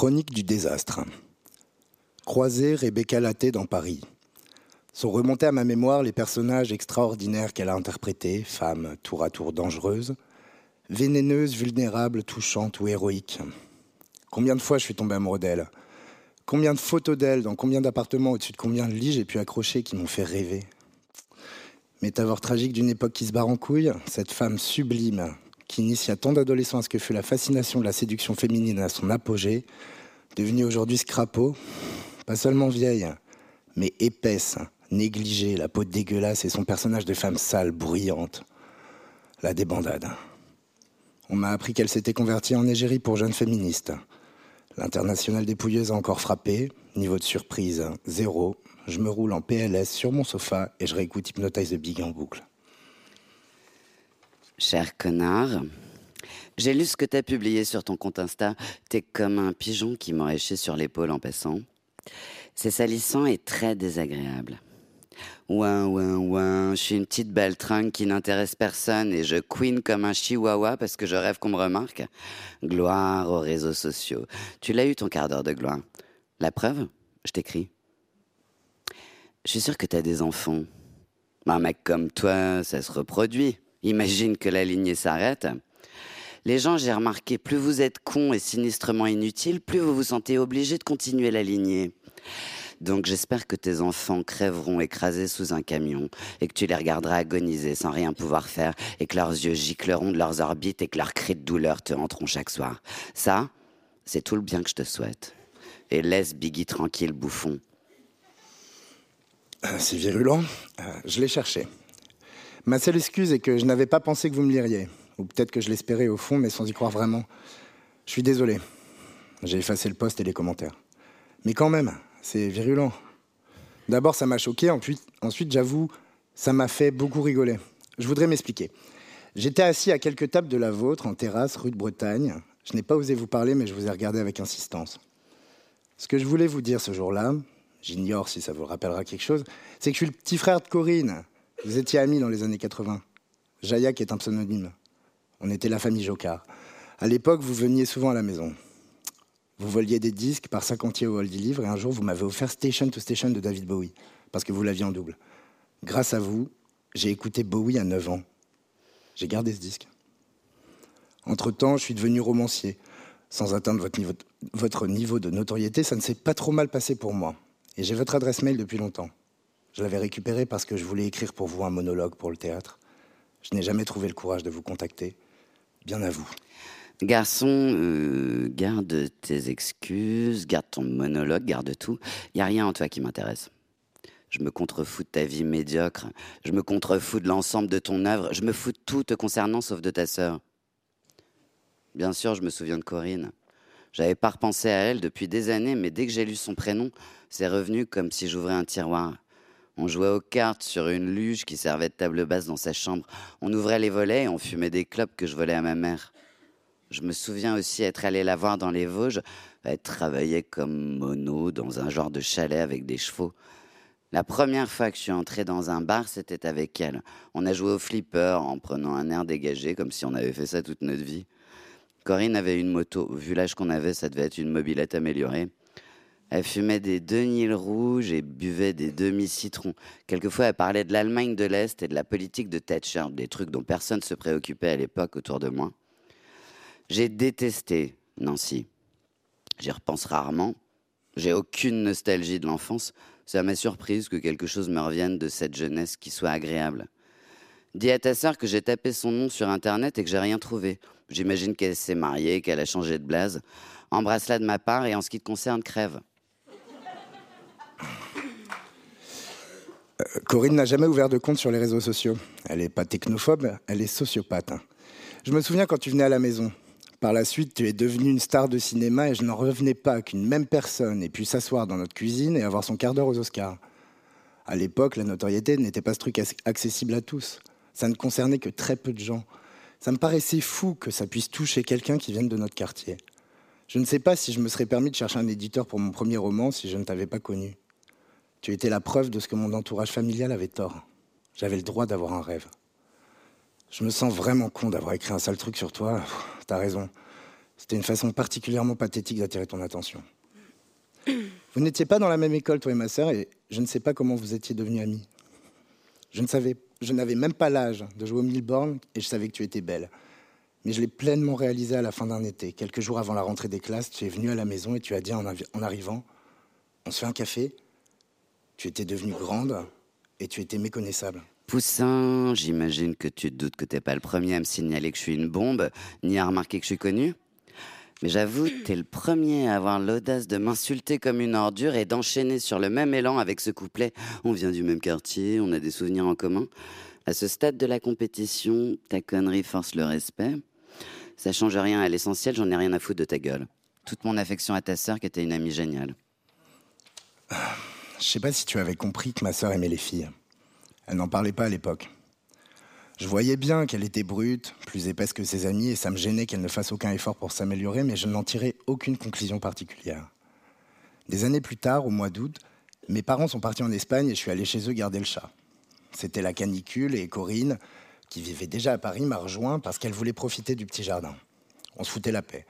Chronique du désastre. Croiser Rebecca Laté dans Paris. Sont remontés à ma mémoire les personnages extraordinaires qu'elle a interprétés, femmes tour à tour dangereuses, vénéneuses, vulnérables, touchantes ou héroïques. Combien de fois je suis tombé amoureux d'elle? Combien de photos d'elle dans combien d'appartements au-dessus de combien de lits j'ai pu accrocher qui m'ont fait rêver? Métaphore tragique d'une époque qui se barre en couille, cette femme sublime qui initia tant d'adolescents à ce que fut la fascination de la séduction féminine à son apogée, devenue aujourd'hui scrapo, pas seulement vieille, mais épaisse, négligée, la peau dégueulasse et son personnage de femme sale, bruyante. La débandade. On m'a appris qu'elle s'était convertie en égérie pour jeunes féministes. L'international dépouilleuse a encore frappé. Niveau de surprise, zéro. Je me roule en PLS sur mon sofa et je réécoute Hypnotize the Big en boucle. Cher connard, j'ai lu ce que t'as publié sur ton compte Insta. T'es comme un pigeon qui m'aurait chié sur l'épaule en passant. C'est salissant et très désagréable. Ouin, ouin, ouin, je suis une petite baltringue qui n'intéresse personne et je queen comme un chihuahua parce que je rêve qu'on me remarque. Gloire aux réseaux sociaux. Tu l'as eu ton quart d'heure de gloire. La preuve Je t'écris. Je suis sûr que t'as des enfants. Un mec comme toi, ça se reproduit. Imagine que la lignée s'arrête. Les gens, j'ai remarqué, plus vous êtes cons et sinistrement inutiles, plus vous vous sentez obligé de continuer la lignée. Donc j'espère que tes enfants crèveront écrasés sous un camion et que tu les regarderas agoniser sans rien pouvoir faire et que leurs yeux gicleront de leurs orbites et que leurs cris de douleur te hanteront chaque soir. Ça, c'est tout le bien que je te souhaite. Et laisse Biggie tranquille, bouffon. Euh, c'est virulent. Euh, je l'ai cherché. Ma seule excuse est que je n'avais pas pensé que vous me liriez. Ou peut-être que je l'espérais au fond, mais sans y croire vraiment. Je suis désolé. J'ai effacé le post et les commentaires. Mais quand même, c'est virulent. D'abord, ça m'a choqué, ensuite, ensuite j'avoue, ça m'a fait beaucoup rigoler. Je voudrais m'expliquer. J'étais assis à quelques tables de la vôtre, en terrasse, rue de Bretagne. Je n'ai pas osé vous parler, mais je vous ai regardé avec insistance. Ce que je voulais vous dire ce jour-là, j'ignore si ça vous rappellera quelque chose, c'est que je suis le petit frère de Corinne. Vous étiez amis dans les années 80. Jaillac est un pseudonyme. On était la famille Jocard. À l'époque, vous veniez souvent à la maison. Vous voliez des disques par 50 au hall livre et un jour vous m'avez offert Station to Station de David Bowie parce que vous l'aviez en double. Grâce à vous, j'ai écouté Bowie à 9 ans. J'ai gardé ce disque. Entre-temps, je suis devenu romancier. Sans atteindre votre niveau, votre niveau de notoriété, ça ne s'est pas trop mal passé pour moi. Et j'ai votre adresse mail depuis longtemps. Je l'avais récupérée parce que je voulais écrire pour vous un monologue pour le théâtre. Je n'ai jamais trouvé le courage de vous contacter. Bien à vous. Garçon, euh, garde tes excuses, garde ton monologue, garde tout. Il n'y a rien en toi qui m'intéresse. Je me contrefous de ta vie médiocre. Je me contrefous de l'ensemble de ton œuvre. Je me fous de tout te concernant sauf de ta sœur. Bien sûr, je me souviens de Corinne. J'avais pas repensé à elle depuis des années, mais dès que j'ai lu son prénom, c'est revenu comme si j'ouvrais un tiroir. On jouait aux cartes sur une luge qui servait de table basse dans sa chambre. On ouvrait les volets et on fumait des clopes que je volais à ma mère. Je me souviens aussi être allé la voir dans les Vosges. Elle travaillait comme mono dans un genre de chalet avec des chevaux. La première fois que je suis entré dans un bar, c'était avec elle. On a joué au flipper en prenant un air dégagé, comme si on avait fait ça toute notre vie. Corinne avait une moto. Vu l'âge qu'on avait, ça devait être une mobilette améliorée. Elle fumait des Denil rouges et buvait des demi-citrons. Quelquefois, elle parlait de l'Allemagne de l'Est et de la politique de Thatcher, des trucs dont personne ne se préoccupait à l'époque autour de moi. J'ai détesté Nancy. J'y repense rarement. J'ai aucune nostalgie de l'enfance. Ça m'a surprise que quelque chose me revienne de cette jeunesse qui soit agréable. Dis à ta sœur que j'ai tapé son nom sur Internet et que j'ai rien trouvé. J'imagine qu'elle s'est mariée, qu'elle a changé de blase. Embrasse-la de ma part et en ce qui te concerne, crève. Euh, Corinne n'a jamais ouvert de compte sur les réseaux sociaux. Elle n'est pas technophobe, elle est sociopathe. Je me souviens quand tu venais à la maison. Par la suite, tu es devenu une star de cinéma et je n'en revenais pas qu'une même personne ait pu s'asseoir dans notre cuisine et avoir son quart d'heure aux Oscars. À l'époque, la notoriété n'était pas ce truc accessible à tous. Ça ne concernait que très peu de gens. Ça me paraissait fou que ça puisse toucher quelqu'un qui vienne de notre quartier. Je ne sais pas si je me serais permis de chercher un éditeur pour mon premier roman si je ne t'avais pas connu. Tu étais la preuve de ce que mon entourage familial avait tort. J'avais le droit d'avoir un rêve. Je me sens vraiment con d'avoir écrit un sale truc sur toi. T'as raison. C'était une façon particulièrement pathétique d'attirer ton attention. Vous n'étiez pas dans la même école, toi et ma sœur, et je ne sais pas comment vous étiez devenus amis. Je ne savais, je n'avais même pas l'âge de jouer au Milborn et je savais que tu étais belle. Mais je l'ai pleinement réalisé à la fin d'un été. Quelques jours avant la rentrée des classes, tu es venu à la maison et tu as dit en, en arrivant On se fait un café? Tu étais devenue grande et tu étais méconnaissable. Poussin, j'imagine que tu te doutes que t'es pas le premier à me signaler que je suis une bombe, ni à remarquer que je suis connu. Mais j'avoue, t'es le premier à avoir l'audace de m'insulter comme une ordure et d'enchaîner sur le même élan avec ce couplet. On vient du même quartier, on a des souvenirs en commun. À ce stade de la compétition, ta connerie force le respect. Ça change rien à l'essentiel, j'en ai rien à foutre de ta gueule. Toute mon affection à ta sœur qui était une amie géniale. Je sais pas si tu avais compris que ma sœur aimait les filles. Elle n'en parlait pas à l'époque. Je voyais bien qu'elle était brute, plus épaisse que ses amies, et ça me gênait qu'elle ne fasse aucun effort pour s'améliorer, mais je n'en tirais aucune conclusion particulière. Des années plus tard, au mois d'août, mes parents sont partis en Espagne et je suis allé chez eux garder le chat. C'était la canicule et Corinne, qui vivait déjà à Paris, m'a rejoint parce qu'elle voulait profiter du petit jardin. On se foutait la paix.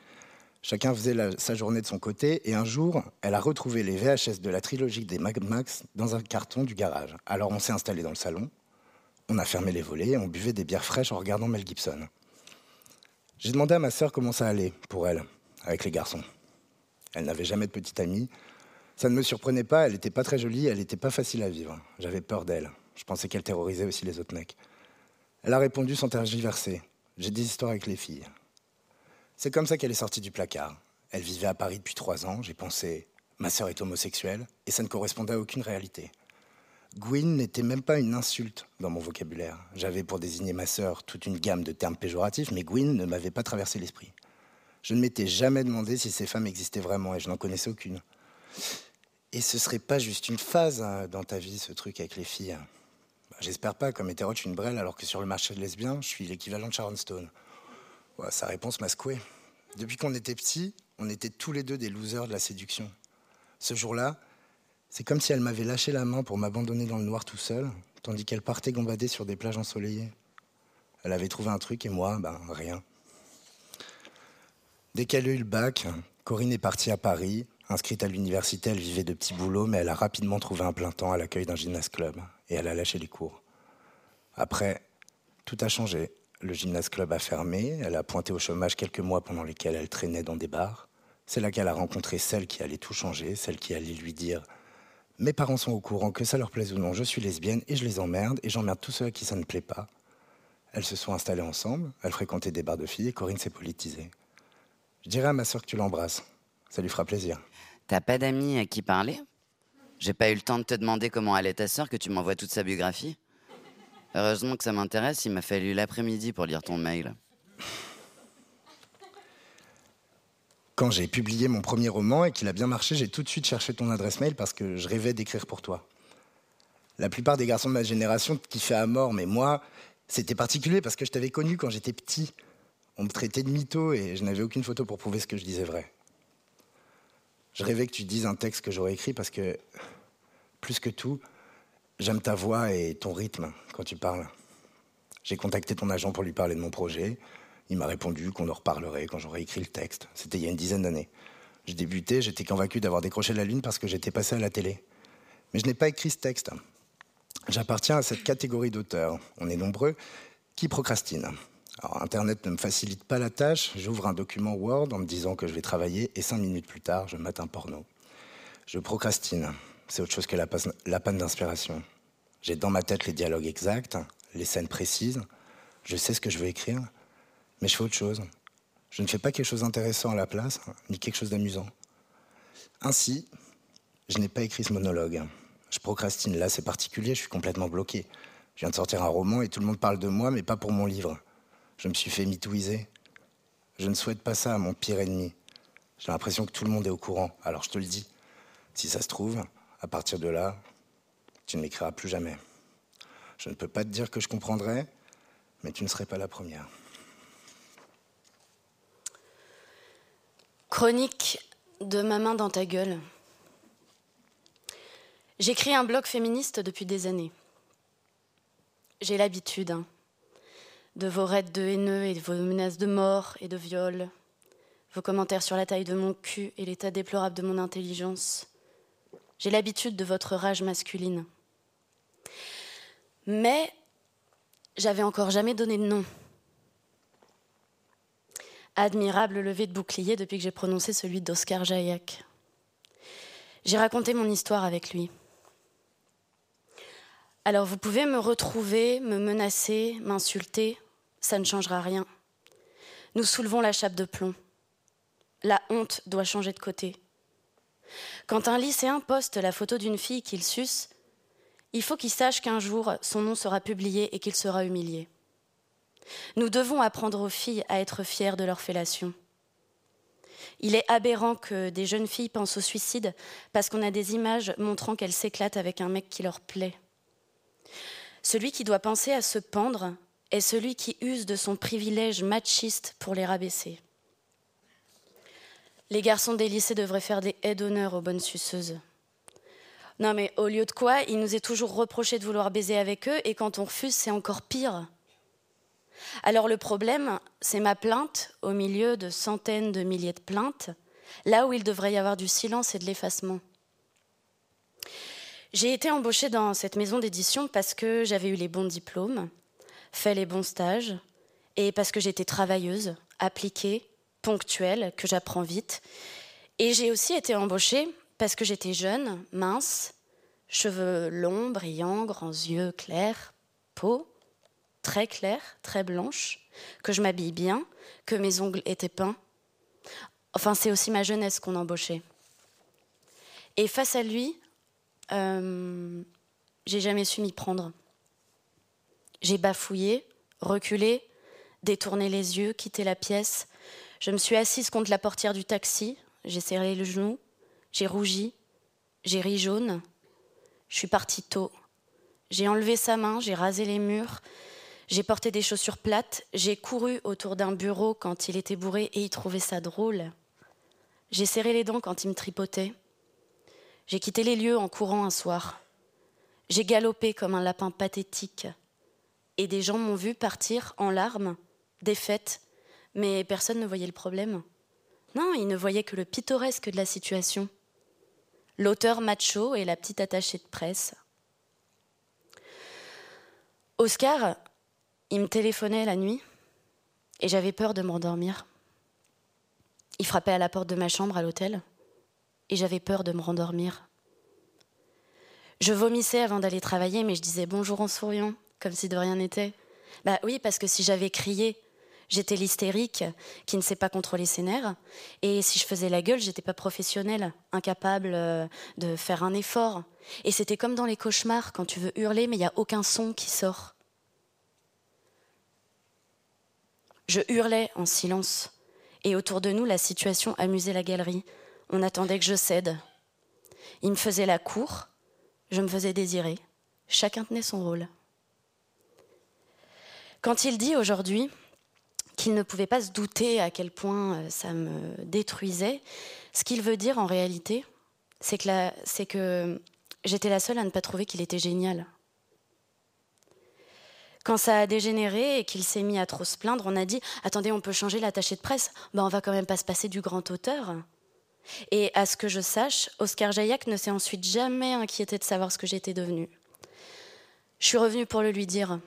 Chacun faisait sa journée de son côté et un jour, elle a retrouvé les VHS de la trilogie des Mad Max dans un carton du garage. Alors on s'est installé dans le salon, on a fermé les volets, on buvait des bières fraîches en regardant Mel Gibson. J'ai demandé à ma sœur comment ça allait pour elle, avec les garçons. Elle n'avait jamais de petite amie. Ça ne me surprenait pas, elle n'était pas très jolie, elle n'était pas facile à vivre. J'avais peur d'elle. Je pensais qu'elle terrorisait aussi les autres mecs. Elle a répondu sans tergiverser. J'ai des histoires avec les filles. C'est comme ça qu'elle est sortie du placard. Elle vivait à Paris depuis trois ans. J'ai pensé, ma sœur est homosexuelle, et ça ne correspondait à aucune réalité. Gwyn n'était même pas une insulte dans mon vocabulaire. J'avais pour désigner ma sœur toute une gamme de termes péjoratifs, mais Gwyn ne m'avait pas traversé l'esprit. Je ne m'étais jamais demandé si ces femmes existaient vraiment et je n'en connaissais aucune. Et ce serait pas juste une phase hein, dans ta vie, ce truc avec les filles. J'espère pas, comme hétéro, je suis une brêle, alors que sur le marché de lesbiens, je suis l'équivalent de Sharon Stone. Sa réponse m'a secoué. Depuis qu'on était petits, on était tous les deux des losers de la séduction. Ce jour-là, c'est comme si elle m'avait lâché la main pour m'abandonner dans le noir tout seul, tandis qu'elle partait gambader sur des plages ensoleillées. Elle avait trouvé un truc et moi, ben rien. Dès qu'elle a eu le bac, Corinne est partie à Paris. Inscrite à l'université, elle vivait de petits boulots, mais elle a rapidement trouvé un plein temps à l'accueil d'un gymnase club et elle a lâché les cours. Après, tout a changé. Le gymnase club a fermé, elle a pointé au chômage quelques mois pendant lesquels elle traînait dans des bars. C'est là qu'elle a rencontré celle qui allait tout changer, celle qui allait lui dire mes parents sont au courant que ça leur plaise ou non, je suis lesbienne et je les emmerde et j'emmerde tous ceux à qui ça ne plaît pas. Elles se sont installées ensemble, elles fréquentaient des bars de filles et Corinne s'est politisée. Je dirais à ma soeur que tu l'embrasses. Ça lui fera plaisir. T'as pas d'amis à qui parler? J'ai pas eu le temps de te demander comment allait ta sœur que tu m'envoies toute sa biographie. Heureusement que ça m'intéresse, il m'a fallu l'après-midi pour lire ton mail. Quand j'ai publié mon premier roman et qu'il a bien marché, j'ai tout de suite cherché ton adresse mail parce que je rêvais d'écrire pour toi. La plupart des garçons de ma génération kiffaient à mort, mais moi, c'était particulier parce que je t'avais connu quand j'étais petit. On me traitait de mytho et je n'avais aucune photo pour prouver ce que je disais vrai. Je rêvais que tu dises un texte que j'aurais écrit parce que, plus que tout, j'aime ta voix et ton rythme quand tu parles. J'ai contacté ton agent pour lui parler de mon projet. Il m'a répondu qu'on en reparlerait quand j'aurais écrit le texte. C'était il y a une dizaine d'années. Je débutais, j'étais convaincu d'avoir décroché la lune parce que j'étais passé à la télé. Mais je n'ai pas écrit ce texte. J'appartiens à cette catégorie d'auteurs, on est nombreux, qui procrastinent. Internet ne me facilite pas la tâche, j'ouvre un document Word en me disant que je vais travailler et cinq minutes plus tard, je mate un porno. Je procrastine, c'est autre chose que la, panne d'inspiration. J'ai dans ma tête les dialogues exacts, les scènes précises, je sais ce que je veux écrire, mais je fais autre chose. Je ne fais pas quelque chose d'intéressant à la place, ni quelque chose d'amusant. Ainsi, je n'ai pas écrit ce monologue. Je procrastine. Là, c'est particulier, je suis complètement bloqué. Je viens de sortir un roman et tout le monde parle de moi, mais pas pour mon livre. Je me suis fait mitouiser. Je ne souhaite pas ça à mon pire ennemi. J'ai l'impression que tout le monde est au courant. Alors je te le dis, si ça se trouve, à partir de là, tu ne m'écriras plus jamais. Je ne peux pas te dire que je comprendrai, mais tu ne serais pas la première. Chronique de ma main dans ta gueule. J'écris un blog féministe depuis des années. J'ai l'habitude hein, de vos raids de haineux et de vos menaces de mort et de viol, vos commentaires sur la taille de mon cul et l'état déplorable de mon intelligence. J'ai l'habitude de votre rage masculine. Mais j'avais encore jamais donné de nom. Admirable levé de bouclier depuis que j'ai prononcé celui d'Oscar Jaillac. J'ai raconté mon histoire avec lui. Alors vous pouvez me retrouver, me menacer, m'insulter, ça ne changera rien. Nous soulevons la chape de plomb. La honte doit changer de côté. Quand un lycéen poste la photo d'une fille qu'il suce, il faut qu'il sache qu'un jour son nom sera publié et qu'il sera humilié. Nous devons apprendre aux filles à être fières de leur fellation. Il est aberrant que des jeunes filles pensent au suicide parce qu'on a des images montrant qu'elles s'éclatent avec un mec qui leur plaît. Celui qui doit penser à se pendre est celui qui use de son privilège machiste pour les rabaisser. Les garçons des lycées devraient faire des haies d'honneur aux bonnes suceuses. Non mais au lieu de quoi, il nous est toujours reproché de vouloir baiser avec eux et quand on refuse, c'est encore pire. Alors le problème, c'est ma plainte au milieu de centaines de milliers de plaintes, là où il devrait y avoir du silence et de l'effacement. J'ai été embauchée dans cette maison d'édition parce que j'avais eu les bons diplômes, fait les bons stages, et parce que j'étais travailleuse, appliquée, ponctuelle, que j'apprends vite. Et j'ai aussi été embauchée parce que j'étais jeune, mince, cheveux longs, brillants, grands yeux clairs, peau très claire, très blanche, que je m'habille bien, que mes ongles étaient peints. Enfin, c'est aussi ma jeunesse qu'on embauchait. Et face à lui, euh, j'ai jamais su m'y prendre. J'ai bafouillé, reculé, détourné les yeux, quitté la pièce. Je me suis assise contre la portière du taxi, j'ai serré le genou, j'ai rougi, j'ai ri jaune. Je suis partie tôt. J'ai enlevé sa main, j'ai rasé les murs, j'ai porté des chaussures plates, j'ai couru autour d'un bureau quand il était bourré et il trouvait ça drôle. J'ai serré les dents quand il me tripotait. J'ai quitté les lieux en courant un soir. J'ai galopé comme un lapin pathétique. Et des gens m'ont vu partir en larmes, défaite, mais personne ne voyait le problème. Non, ils ne voyaient que le pittoresque de la situation. L'auteur macho et la petite attachée de presse. Oscar, il me téléphonait la nuit et j'avais peur de m'endormir. Il frappait à la porte de ma chambre à l'hôtel et j'avais peur de me rendormir. Je vomissais avant d'aller travailler, mais je disais bonjour en souriant, comme si de rien n'était. Bah oui, parce que si j'avais crié, j'étais l'hystérique qui ne sait pas contrôler ses nerfs. Et si je faisais la gueule, j'étais pas professionnelle, incapable euh, de faire un effort. Et c'était comme dans les cauchemars, quand tu veux hurler, mais il n'y a aucun son qui sort. Je hurlais en silence. Et autour de nous, la situation amusait la galerie. On attendait que je cède. Il me faisait la cour, je me faisais désirer. Chacun tenait son rôle. Quand il dit aujourd'hui qu'il ne pouvait pas se douter à quel point euh, ça me détruisait, ce qu'il veut dire en réalité, c'est que, que j'étais la seule à ne pas trouver qu'il était génial. Quand ça a dégénéré et qu'il s'est mis à trop se plaindre, on a dit Attendez, on peut changer l'attaché de presse ben, On va quand même pas se passer du grand auteur. Et à ce que je sache, Oscar Jaillac ne s'est ensuite jamais inquiété de savoir ce que j'étais devenue. Je suis revenue pour le lui dire.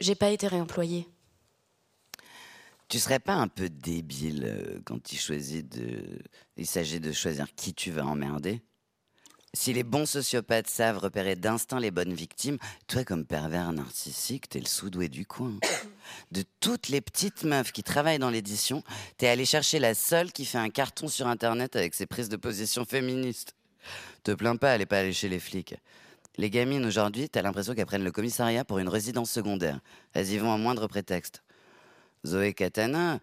J'ai pas été réemployée. Tu serais pas un peu débile euh, quand il choisit de. Il s'agit de choisir qui tu vas emmerder? Si les bons sociopathes savent repérer d'instinct les bonnes victimes, toi, comme pervers narcissique, t'es le sous-doué du coin. De toutes les petites meufs qui travaillent dans l'édition, t'es allé chercher la seule qui fait un carton sur Internet avec ses prises de position féministes. Te plains pas, elle est pas allée chez les flics. Les gamines aujourd'hui, t'as l'impression qu'elles prennent le commissariat pour une résidence secondaire. Elles y vont à moindre prétexte. Zoé Katana,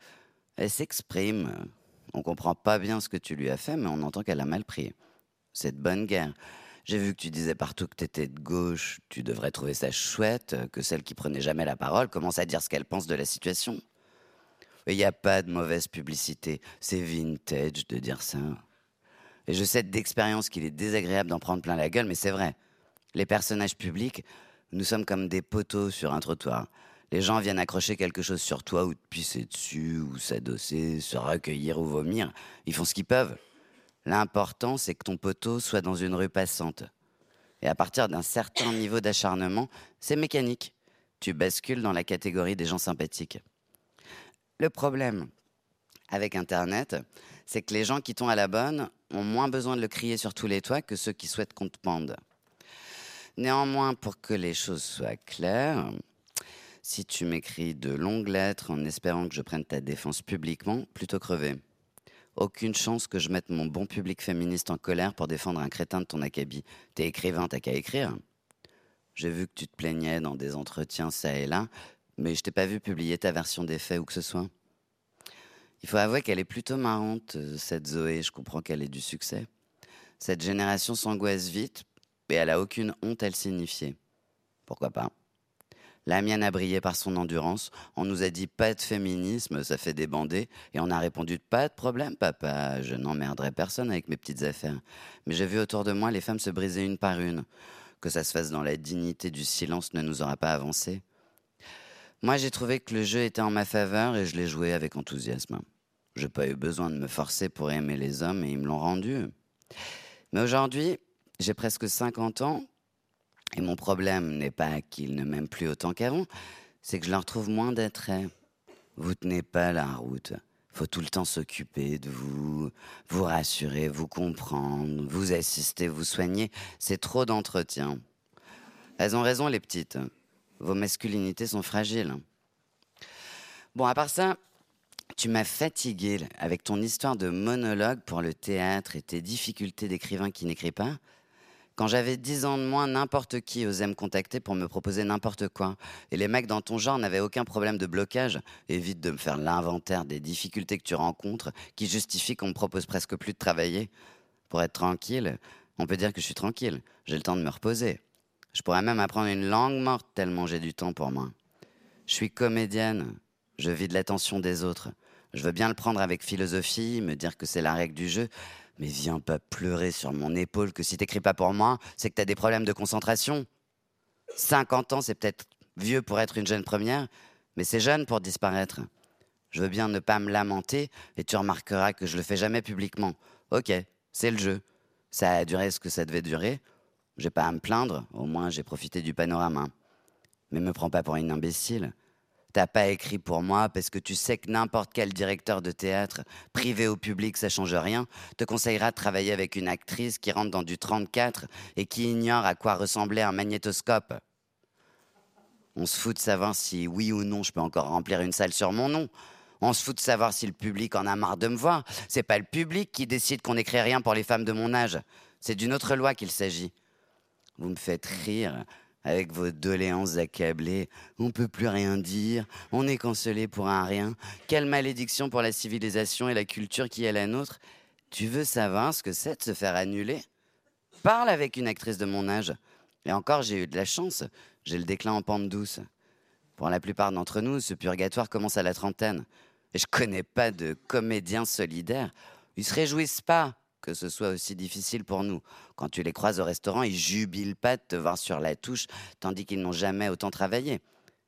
elle s'exprime. On comprend pas bien ce que tu lui as fait, mais on entend qu'elle a mal pris cette bonne guerre. J'ai vu que tu disais partout que tu étais de gauche, tu devrais trouver ça chouette que celle qui prenait jamais la parole commence à dire ce qu'elle pense de la situation. Il n'y a pas de mauvaise publicité, c'est vintage de dire ça. Et je sais d'expérience qu'il est désagréable d'en prendre plein la gueule, mais c'est vrai. Les personnages publics, nous sommes comme des poteaux sur un trottoir. Les gens viennent accrocher quelque chose sur toi ou te pisser dessus ou s'adosser, se recueillir ou vomir. Ils font ce qu'ils peuvent. L'important, c'est que ton poteau soit dans une rue passante. Et à partir d'un certain niveau d'acharnement, c'est mécanique. Tu bascules dans la catégorie des gens sympathiques. Le problème avec Internet, c'est que les gens qui t'ont à la bonne ont moins besoin de le crier sur tous les toits que ceux qui souhaitent qu'on te pende. Néanmoins, pour que les choses soient claires, si tu m'écris de longues lettres en espérant que je prenne ta défense publiquement, plutôt crever. Aucune chance que je mette mon bon public féministe en colère pour défendre un crétin de ton acabit. T'es écrivain, t'as qu'à écrire. J'ai vu que tu te plaignais dans des entretiens ça et là, mais je t'ai pas vu publier ta version des faits ou que ce soit. Il faut avouer qu'elle est plutôt marrante, euh, cette Zoé. Je comprends qu'elle ait du succès. Cette génération s'angoisse vite, et elle a aucune honte à le signifier. Pourquoi pas? La mienne a brillé par son endurance. On nous a dit pas de féminisme, ça fait débander. Et on a répondu pas de problème, papa. Je n'emmerderai personne avec mes petites affaires. Mais j'ai vu autour de moi les femmes se briser une par une. Que ça se fasse dans la dignité du silence ne nous aura pas avancé. Moi, j'ai trouvé que le jeu était en ma faveur et je l'ai joué avec enthousiasme. J'ai pas eu besoin de me forcer pour aimer les hommes et ils me l'ont rendu. Mais aujourd'hui, j'ai presque 50 ans et mon problème n'est pas qu'ils ne m'aiment plus autant qu'avant, c'est que je leur trouve moins d'attrait. Vous tenez pas la route. Faut tout le temps s'occuper de vous, vous rassurer, vous comprendre, vous assister, vous soigner. C'est trop d'entretien. Elles ont raison, les petites. Vos masculinités sont fragiles. Bon, à part ça, tu m'as fatigué avec ton histoire de monologue pour le théâtre et tes difficultés d'écrivain qui n'écrit pas. Quand j'avais 10 ans de moins, n'importe qui osait me contacter pour me proposer n'importe quoi. Et les mecs dans ton genre n'avaient aucun problème de blocage. Évite de me faire l'inventaire des difficultés que tu rencontres qui justifient qu'on me propose presque plus de travailler. Pour être tranquille, on peut dire que je suis tranquille. J'ai le temps de me reposer. Je pourrais même apprendre une langue morte tellement j'ai du temps pour moi. Je suis comédienne. Je vis de l'attention des autres. Je veux bien le prendre avec philosophie, me dire que c'est la règle du jeu, mais viens pas pleurer sur mon épaule que si t'écris pas pour moi, c'est que t'as des problèmes de concentration. 50 ans, c'est peut-être vieux pour être une jeune première, mais c'est jeune pour disparaître. Je veux bien ne pas me lamenter, et tu remarqueras que je le fais jamais publiquement. Ok, c'est le jeu. Ça a duré ce que ça devait durer. J'ai pas à me plaindre, au moins j'ai profité du panorama. Mais me prends pas pour une imbécile. T'as pas écrit pour moi parce que tu sais que n'importe quel directeur de théâtre, privé ou public, ça change rien, te conseillera de travailler avec une actrice qui rentre dans du 34 et qui ignore à quoi ressemblait un magnétoscope. On se fout de savoir si oui ou non je peux encore remplir une salle sur mon nom. On se fout de savoir si le public en a marre de me voir. C'est pas le public qui décide qu'on n'écrit rien pour les femmes de mon âge. C'est d'une autre loi qu'il s'agit. Vous me faites rire avec vos doléances accablées. On peut plus rien dire, on est cancellé pour un rien. Quelle malédiction pour la civilisation et la culture qui est la nôtre. Tu veux savoir ce que c'est de se faire annuler? Parle avec une actrice de mon âge. Et encore, j'ai eu de la chance. J'ai le déclin en pente douce. Pour la plupart d'entre nous, ce purgatoire commence à la trentaine. Et je connais pas de comédiens solidaires. Ils se réjouissent pas que ce soit aussi difficile pour nous. Quand tu les croises au restaurant, ils jubilent pas de te voir sur la touche, tandis qu'ils n'ont jamais autant travaillé.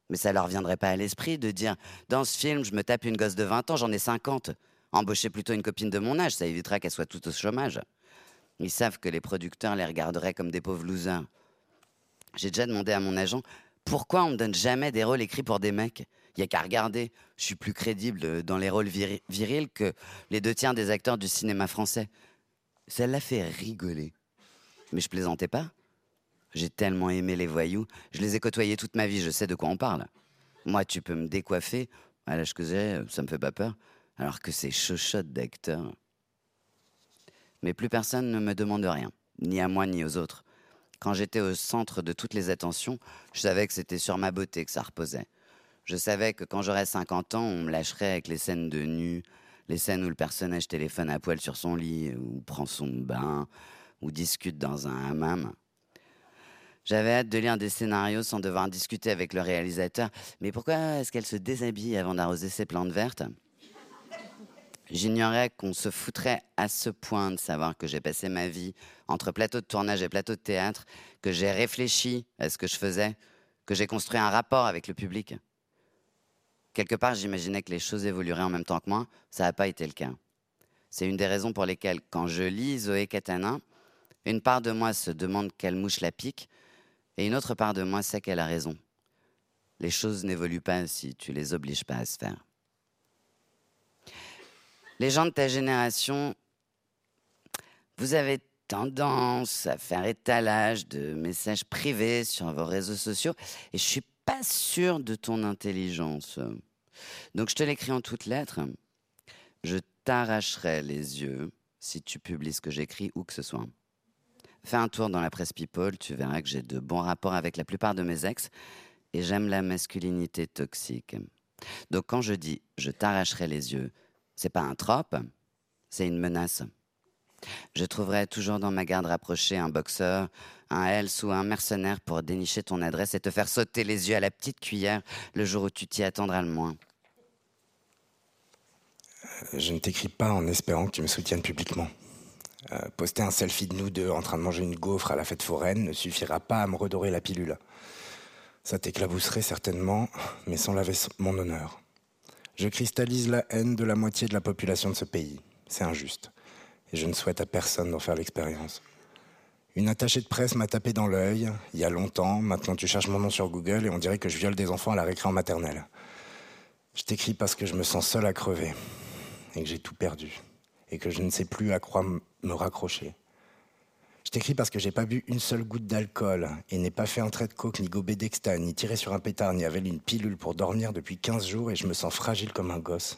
Mais ça leur viendrait pas à l'esprit de dire Dans ce film, je me tape une gosse de 20 ans, j'en ai 50. Embaucher plutôt une copine de mon âge, ça évitera qu'elle soit toute au chômage. Ils savent que les producteurs les regarderaient comme des pauvres losers. J'ai déjà demandé à mon agent pourquoi on me donne jamais des rôles écrits pour des mecs? Il y a qu'à regarder. Je suis plus crédible dans les rôles virils que les deux tiers des acteurs du cinéma français. Ça l'a fait rigoler. Mais je plaisantais pas. J'ai tellement aimé les voyous. Je les ai côtoyés toute ma vie, je sais de quoi on parle. Moi, tu peux me décoiffer. À l'âge que ça me fait pas peur. Alors que c'est chochotte d'acteur. Mais plus personne ne me demande rien, ni à moi ni aux autres. Quand j'étais au centre de toutes les attentions, je savais que c'était sur ma beauté que ça reposait. Je savais que quand j'aurais 50 ans, on me lâcherait avec les scènes de nu, les scènes où le personnage téléphone à poil sur son lit, ou prend son bain, ou discute dans un hammam. J'avais hâte de lire des scénarios sans devoir discuter avec le réalisateur. Mais pourquoi est-ce qu'elle se déshabille avant d'arroser ses plantes vertes? J'ignorais qu'on se foutrait à ce point de savoir que j'ai passé ma vie entre plateau de tournage et plateau de théâtre, que j'ai réfléchi à ce que je faisais, que j'ai construit un rapport avec le public. Quelque part, j'imaginais que les choses évolueraient en même temps que moi. Ça n'a pas été le cas. C'est une des raisons pour lesquelles, quand je lis Zoé Katana, une part de moi se demande quelle mouche la pique, et une autre part de moi sait qu'elle a raison. Les choses n'évoluent pas si tu les obliges pas à se faire. Les gens de ta génération, vous avez tendance à faire étalage de messages privés sur vos réseaux sociaux et je suis pas sûr de ton intelligence. Donc je te l'écris en toutes lettres. Je t'arracherai les yeux si tu publies ce que j'écris ou que ce soit. Fais un tour dans la presse People, tu verras que j'ai de bons rapports avec la plupart de mes ex et j'aime la masculinité toxique. Donc quand je dis je t'arracherai les yeux, c'est pas un trope, c'est une menace. Je trouverai toujours dans ma garde rapprochée un boxeur, un Hells ou un mercenaire pour dénicher ton adresse et te faire sauter les yeux à la petite cuillère le jour où tu t'y attendras le moins. Je ne t'écris pas en espérant que tu me soutiennes publiquement. Euh, poster un selfie de nous deux en train de manger une gaufre à la fête foraine ne suffira pas à me redorer la pilule. Ça t'éclabousserait certainement, mais sans laver mon honneur. Je cristallise la haine de la moitié de la population de ce pays. C'est injuste. Et je ne souhaite à personne d'en faire l'expérience. Une attachée de presse m'a tapé dans l'œil, il y a longtemps. Maintenant, tu cherches mon nom sur Google et on dirait que je viole des enfants à la récré en maternelle. Je t'écris parce que je me sens seul à crever et que j'ai tout perdu et que je ne sais plus à quoi me raccrocher. Je t'écris parce que j'ai pas bu une seule goutte d'alcool et n'ai pas fait un trait de coke, ni gobé d'exta, ni tiré sur un pétard, ni avalé une pilule pour dormir depuis 15 jours et je me sens fragile comme un gosse.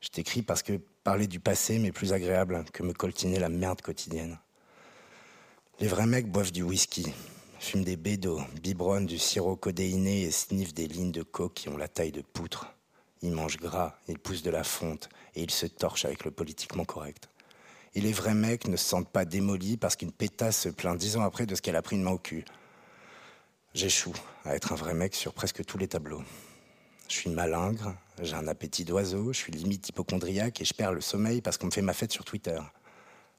Je t'écris parce que parler du passé m'est plus agréable que me coltiner la merde quotidienne. Les vrais mecs boivent du whisky, fument des bédos, biberonnent du sirop codéiné et sniffent des lignes de coke qui ont la taille de poutre. Ils mangent gras, ils poussent de la fonte et ils se torchent avec le politiquement correct. Et les vrais mecs ne se sentent pas démolis parce qu'une pétasse se plaint dix ans après de ce qu'elle a pris une main au cul. J'échoue à être un vrai mec sur presque tous les tableaux. Je suis malingre, j'ai un appétit d'oiseau, je suis limite hypochondriaque et je perds le sommeil parce qu'on me fait ma fête sur Twitter.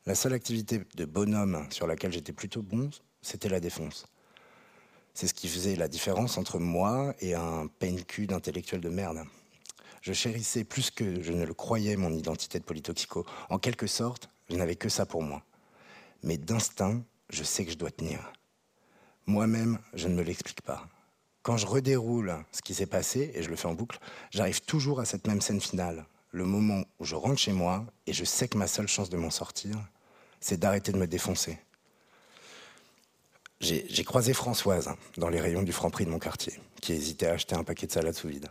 La seule activité de bonhomme sur laquelle j'étais plutôt bon, c'était la défense. C'est ce qui faisait la différence entre moi et un peine cul d'intellectuel de merde. Je chérissais plus que je ne le croyais mon identité de polytoxico. En quelque sorte, je n'avais que ça pour moi. Mais d'instinct, je sais que je dois tenir. Moi-même, je ne me l'explique pas. Quand je redéroule ce qui s'est passé, et je le fais en boucle, j'arrive toujours à cette même scène finale. Le moment où je rentre chez moi et je sais que ma seule chance de m'en sortir, c'est d'arrêter de me défoncer. J'ai croisé Françoise dans les rayons du Franprix de mon quartier, qui hésitait à acheter un paquet de salade sous vide.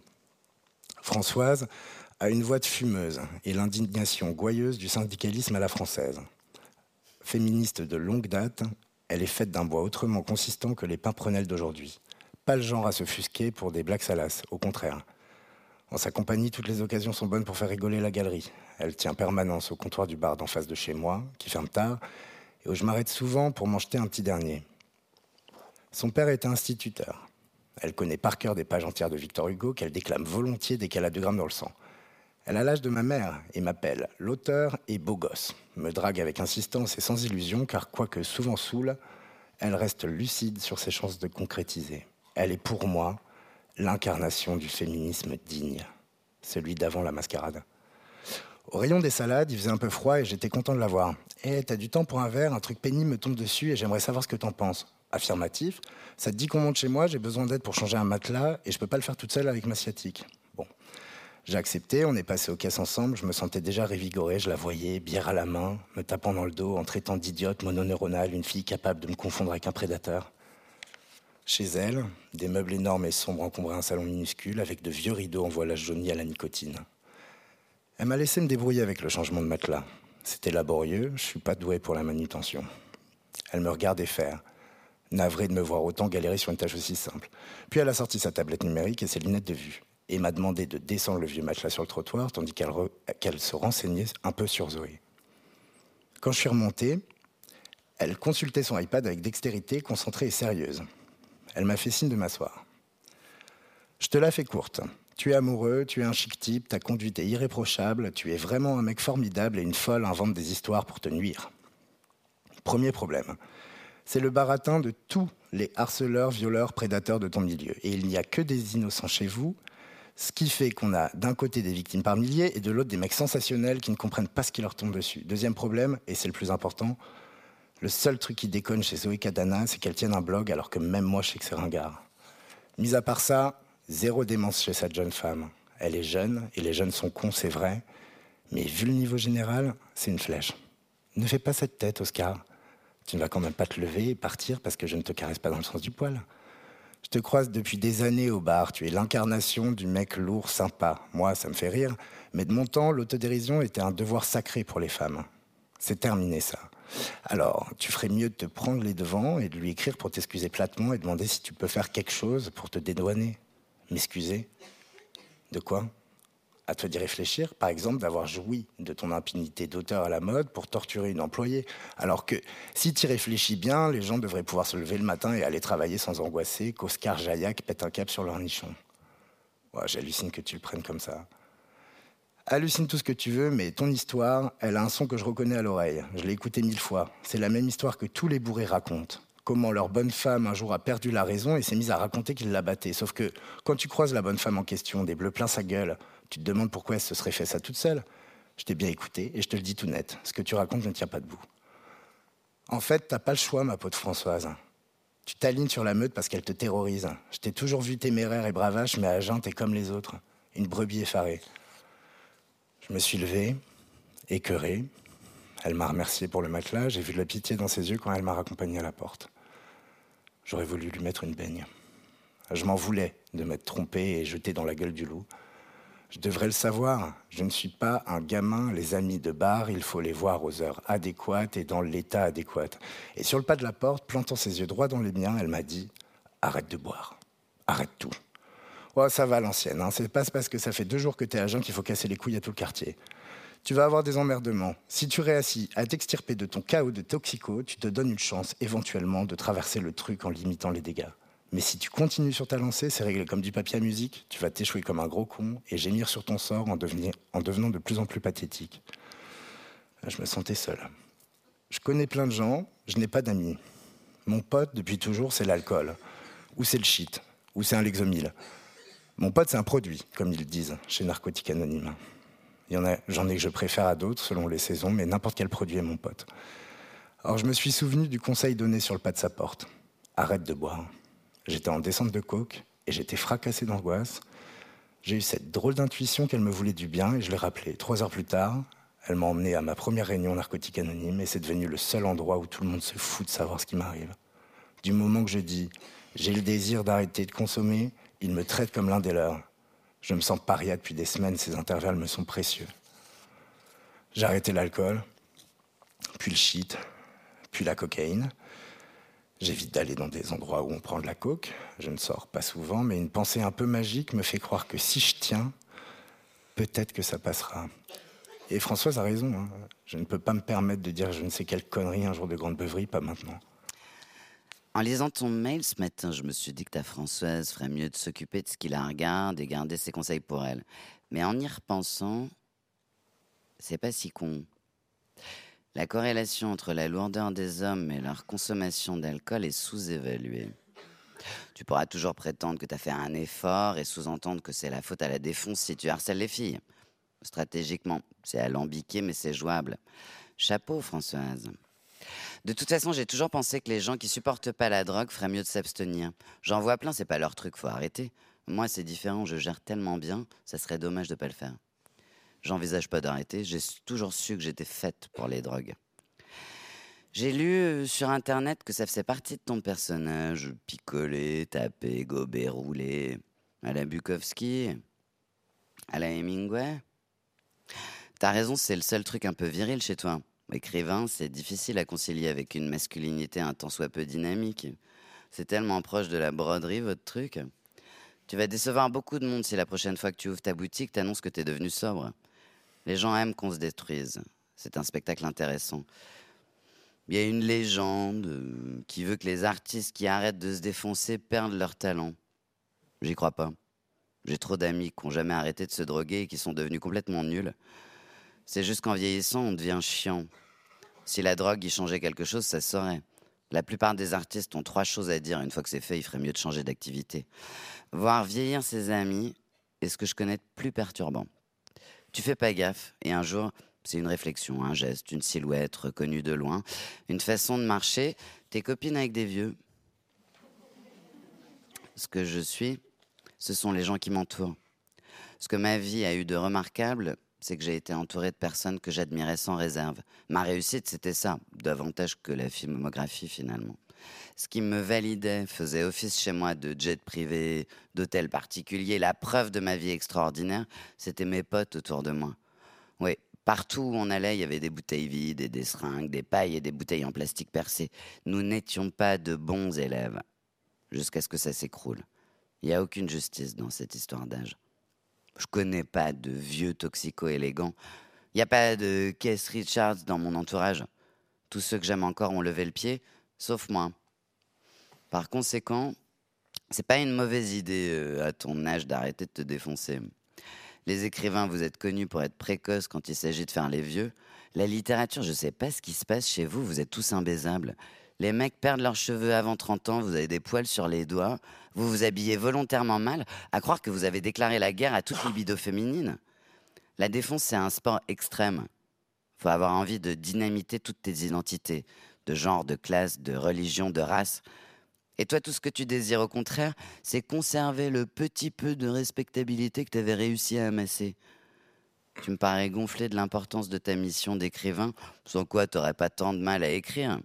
Françoise a une voix de fumeuse et l'indignation gouailleuse du syndicalisme à la française. Féministe de longue date, elle est faite d'un bois autrement consistant que les pimprenelles d'aujourd'hui. Pas le genre à se pour des blagues salaces, au contraire. En sa compagnie, toutes les occasions sont bonnes pour faire rigoler la galerie. Elle tient permanence au comptoir du bar d'en face de chez moi, qui ferme tard, et où je m'arrête souvent pour m'en un petit dernier. Son père était instituteur. Elle connaît par cœur des pages entières de Victor Hugo qu'elle déclame volontiers dès qu'elle a deux grammes dans le sang. Elle a l'âge de ma mère et m'appelle l'auteur et beau gosse. Me drague avec insistance et sans illusion, car quoique souvent saoule, elle reste lucide sur ses chances de concrétiser. Elle est pour moi l'incarnation du féminisme digne, celui d'avant la mascarade. Au rayon des salades, il faisait un peu froid et j'étais content de la voir. Eh, t'as du temps pour un verre, un truc pénible me tombe dessus et j'aimerais savoir ce que t'en penses. Affirmatif. Ça te dit qu'on monte chez moi, j'ai besoin d'aide pour changer un matelas et je peux pas le faire toute seule avec ma sciatique. Bon. J'ai accepté, on est passé aux caisses ensemble, je me sentais déjà révigoré, je la voyais, bière à la main, me tapant dans le dos, en traitant d'idiote mononeuronale, une fille capable de me confondre avec un prédateur. Chez elle, des meubles énormes et sombres encombraient un salon minuscule avec de vieux rideaux en voilage jauni à la nicotine. Elle m'a laissé me débrouiller avec le changement de matelas. C'était laborieux, je suis pas doué pour la manutention. Elle me regardait faire, navrée de me voir autant galérer sur une tâche aussi simple. Puis elle a sorti sa tablette numérique et ses lunettes de vue et m'a demandé de descendre le vieux matelas sur le trottoir tandis qu'elle se renseignait un peu sur Zoé. Quand je suis remonté, elle consultait son iPad avec dextérité, concentrée et sérieuse. Elle m'a fait signe de m'asseoir. Je te la fais courte. Tu es amoureux, tu es un chic type, ta conduite est irréprochable, tu es vraiment un mec formidable et une folle invente des histoires pour te nuire. Premier problème, c'est le baratin de tous les harceleurs, violeurs, prédateurs de ton milieu. Et il n'y a que des innocents chez vous, Ce qui fait qu'on a d'un côté des victimes par milliers et de l'autre des mecs sensationnels qui ne comprennent pas ce qui leur tombe dessus. Deuxième problème, et c'est le plus important, le seul truc qui déconne chez Zoé Kadana, c'est qu'elle tienne un blog alors que même moi je sais que c'est ringard. Mis à part ça, zéro démence chez cette jeune femme. Elle est jeune et les jeunes sont cons, c'est vrai, mais vu le niveau général, c'est une flèche. Ne fais pas cette tête, Oscar. Tu ne vas quand même pas te lever et partir parce que je ne te caresse pas dans le sens du poil. Je te croise depuis des années au bar. Tu es l'incarnation du mec lourd, sympa. Moi, ça me fait rire. Mais de mon temps, l'autodérision était un devoir sacré pour les femmes. C'est terminé, ça. Alors, tu ferais mieux de te prendre les devants et de lui écrire pour t'excuser platement et demander si tu peux faire quelque chose pour te dédouaner. M'excuser? De quoi? À toi d'y réfléchir, par exemple, d'avoir joui de ton impunité d'auteur à la mode pour torturer une employée. Alors que si tu réfléchis bien, les gens devraient pouvoir se lever le matin et aller travailler sans angoisser qu'Oscar Jaillac pète un cap sur leur nichon. J'hallucine que tu le prennes comme ça. Hallucine tout ce que tu veux, mais ton histoire, elle a un son que je reconnais à l'oreille. Je l'ai écouté mille fois. C'est la même histoire que tous les bourrés racontent. Comment leur bonne femme un jour a perdu la raison et s'est mise à raconter qu'il la battait. Sauf que quand tu croises la bonne femme en question, des bleus plein sa gueule, tu te demandes pourquoi elle se serait fait ça toute seule. Je t'ai bien écouté et je te le dis tout net. Ce que tu racontes ne tient pas debout. En fait, t'as pas le choix, ma de Françoise. Tu t'alignes sur la meute parce qu'elle te terrorise. Je t'ai toujours vu téméraire et bravache, mais à jeun, t'es comme les autres. Une brebis effarée. Je me suis levé, écœuré. Elle m'a remercié pour le matelas. J'ai vu de la pitié dans ses yeux quand elle m'a raccompagné à la porte. J'aurais voulu lui mettre une baigne. Je m'en voulais de m'être trompé et jeté dans la gueule du loup. Je devrais le savoir, je ne suis pas un gamin, les amis de bar, il faut les voir aux heures adéquates et dans l'état adéquat. Et sur le pas de la porte, plantant ses yeux droits dans les miens, elle m'a dit Arrête de boire, arrête tout. Oh, ça va l'ancienne, hein. c'est pas parce que ça fait deux jours que t'es à jeun qu'il faut casser les couilles à tout le quartier. Tu vas avoir des emmerdements. Si tu réussis à t'extirper de ton chaos de toxico, tu te donnes une chance éventuellement de traverser le truc en limitant les dégâts. Mais si tu continues sur ta lancée, c'est réglé comme du papier à musique, tu vas t'échouer comme un gros con et gémir sur ton sort en, devenant de plus en plus pathétique. Je me sentais seul. Je connais plein de gens, je n'ai pas d'amis. Mon pote, depuis toujours, c'est l'alcool. Ou c'est le shit. Ou c'est un Lexomil. Mon pote, c'est un produit, comme ils disent chez Narcotique Anonyme. J'en ai que je préfère à d'autres, selon les saisons, mais n'importe quel produit est mon pote. Alors je me suis souvenu du conseil donné sur le pas de sa porte. Arrête de boire. J'étais en descente de coke et j'étais fracassé d'angoisse. J'ai eu cette drôle d'intuition qu'elle me voulait du bien et je l'ai rappelé. Trois heures plus tard, elle m'a emmené à ma première réunion narcotique anonyme et c'est devenu le seul endroit où tout le monde se fout de savoir ce qui m'arrive. Du moment que je dis j'ai le désir d'arrêter de consommer, ils me traitent comme l'un des leurs. Je me sens paria depuis des semaines, ces intervalles me sont précieux. J'ai arrêté l'alcool, puis le shit, puis la cocaïne. J'évite d'aller dans des endroits où on prend de la coke. Je ne sors pas souvent, mais une pensée un peu magique me fait croire que si je tiens, peut-être que ça passera. Et Françoise a raison. Hein. Je ne peux pas me permettre de dire je ne sais quelle connerie un jour de grande beuverie, pas maintenant. En lisant ton mail ce matin, je me suis dit que ta Françoise ferait mieux de s'occuper de ce qui la regarde et garder ses conseils pour elle. Mais en y repensant, c'est pas si con. La corrélation entre la lourdeur des hommes et leur consommation d'alcool est sous-évaluée. Tu pourras toujours prétendre que tu as fait un effort et sous-entendre que c'est la faute à la défonce si tu harcèles les filles. Stratégiquement, c'est alambiqué, mais c'est jouable. Chapeau, Françoise. De toute façon, j'ai toujours pensé que les gens qui supportent pas la drogue feraient mieux de s'abstenir. J'en vois plein, c'est pas leur truc, faut arrêter. Moi, c'est différent, je gère tellement bien, ça serait dommage de pas le faire. J'envisage pas d'arrêter. J'ai toujours su que j'étais faite pour les drogues. J'ai lu euh, sur internet que ça faisait partie de ton personnage. Picoler, taper, gober, rouler. À la Bukowski. À la Hemingway. T'as raison, c'est le seul truc un peu viril chez toi. Écrivain, c'est difficile à concilier avec une masculinité un tant soit peu dynamique. C'est tellement proche de la broderie, votre truc. Tu vas décevoir beaucoup de monde si la prochaine fois que tu ouvres ta boutique, t'annonces que t'es devenu sobre. Les gens aiment qu'on se détruise. C'est un spectacle intéressant. Il y a une légende euh, qui veut que les artistes qui arrêtent de se défoncer perdent leur talent. J'y crois pas. J'ai trop d'amis qui n'ont jamais arrêté de se droguer et qui sont devenus complètement nuls. C'est juste qu'en vieillissant, on devient chiant. Si la drogue y changeait quelque chose, ça saurait. La plupart des artistes ont trois choses à dire. Une fois que c'est fait, il ferait mieux de changer d'activité. Voir vieillir ses amis, est ce que je connais de plus perturbant. Tu fais pas gaffe, et un jour, c'est une réflexion, un geste, une silhouette reconnue de loin, une façon de marcher, tes copines avec des vieux. Ce que je suis, ce sont les gens qui m'entourent. Ce que ma vie a eu de remarquable, c'est que j'ai été entouré de personnes que j'admirais sans réserve. Ma réussite, c'était ça, davantage que la filmographie finalement. Ce qui me validait faisait office chez moi de jet privé, d'hôtel particulier. La preuve de ma vie extraordinaire, c'était mes potes autour de moi. Oui, partout où on allait, il y avait des bouteilles vides et des seringues, des pailles et des bouteilles en plastique percées. Nous n'étions pas de bons élèves, jusqu'à ce que ça s'écroule. Il n'y a aucune justice dans cette histoire d'âge. Je connais pas de vieux toxico élégants. Il n'y a pas de Keith Richards dans mon entourage. Tous ceux que j'aime encore ont levé le pied, sauf moi. Par conséquent, c'est pas une mauvaise idée euh, à ton âge d'arrêter de te défoncer. Les écrivains, vous êtes connus pour être précoces quand il s'agit de faire les vieux. La littérature, je sais pas ce qui se passe chez vous, vous êtes tous imbaisables. Les mecs perdent leurs cheveux avant 30 ans, vous avez des poils sur les doigts, vous vous habillez volontairement mal, à croire que vous avez déclaré la guerre à toute libido féminine. La défense, c'est un sport extrême. Faut avoir envie de dynamiter toutes tes identités, de genre, de classe, de religion, de race. Et toi, tout ce que tu désires au contraire, c'est conserver le petit peu de respectabilité que tu avais réussi à amasser. Tu me parais gonflé de l'importance de ta mission d'écrivain, sans quoi tu n'aurais pas tant de mal à écrire.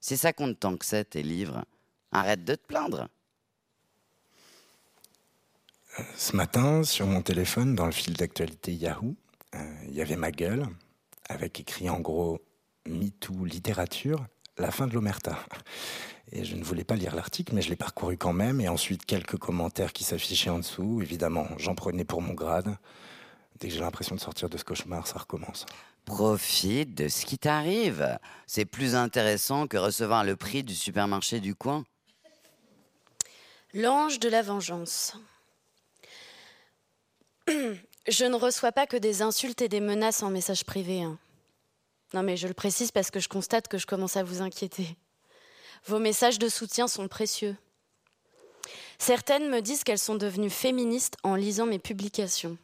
C'est ça qu'on tant que c'est, tes livres. Arrête de te plaindre. Ce matin, sur mon téléphone, dans le fil d'actualité Yahoo, euh, il y avait ma gueule, avec écrit en gros MeToo littérature, la fin de l'omerta. Et je ne voulais pas lire l'article, mais je l'ai parcouru quand même. Et ensuite, quelques commentaires qui s'affichaient en dessous. Évidemment, j'en prenais pour mon grade. Dès que j'ai l'impression de sortir de ce cauchemar, ça recommence. Profite de ce qui t'arrive. C'est plus intéressant que recevoir le prix du supermarché du coin. L'ange de la vengeance. Je ne reçois pas que des insultes et des menaces en message privé. Hein. Non mais je le précise parce que je constate que je commence à vous inquiéter. Vos messages de soutien sont précieux. Certaines me disent qu'elles sont devenues féministes en lisant mes publications.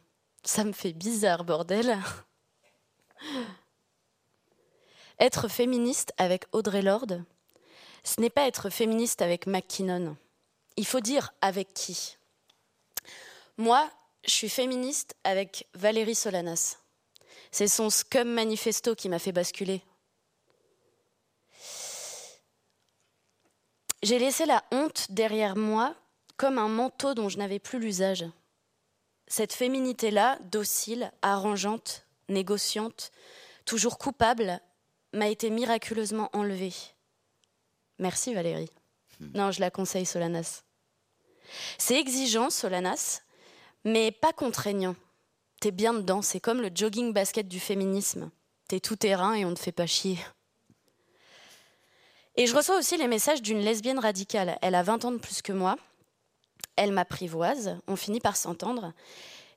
Ça me fait bizarre, bordel. Être féministe avec Audrey Lorde, ce n'est pas être féministe avec McKinnon. Il faut dire avec qui. Moi, je suis féministe avec Valérie Solanas. C'est son Scum Manifesto qui m'a fait basculer. J'ai laissé la honte derrière moi comme un manteau dont je n'avais plus l'usage. Cette féminité-là, docile, arrangeante, négociante, toujours coupable, m'a été miraculeusement enlevée. Merci Valérie. Hmm. Non, je la conseille, Solanas. C'est exigeant, Solanas, mais pas contraignant. T'es bien dedans, c'est comme le jogging basket du féminisme. T'es tout terrain et on ne fait pas chier. Et je reçois aussi les messages d'une lesbienne radicale. Elle a 20 ans de plus que moi. Elle m'apprivoise, on finit par s'entendre.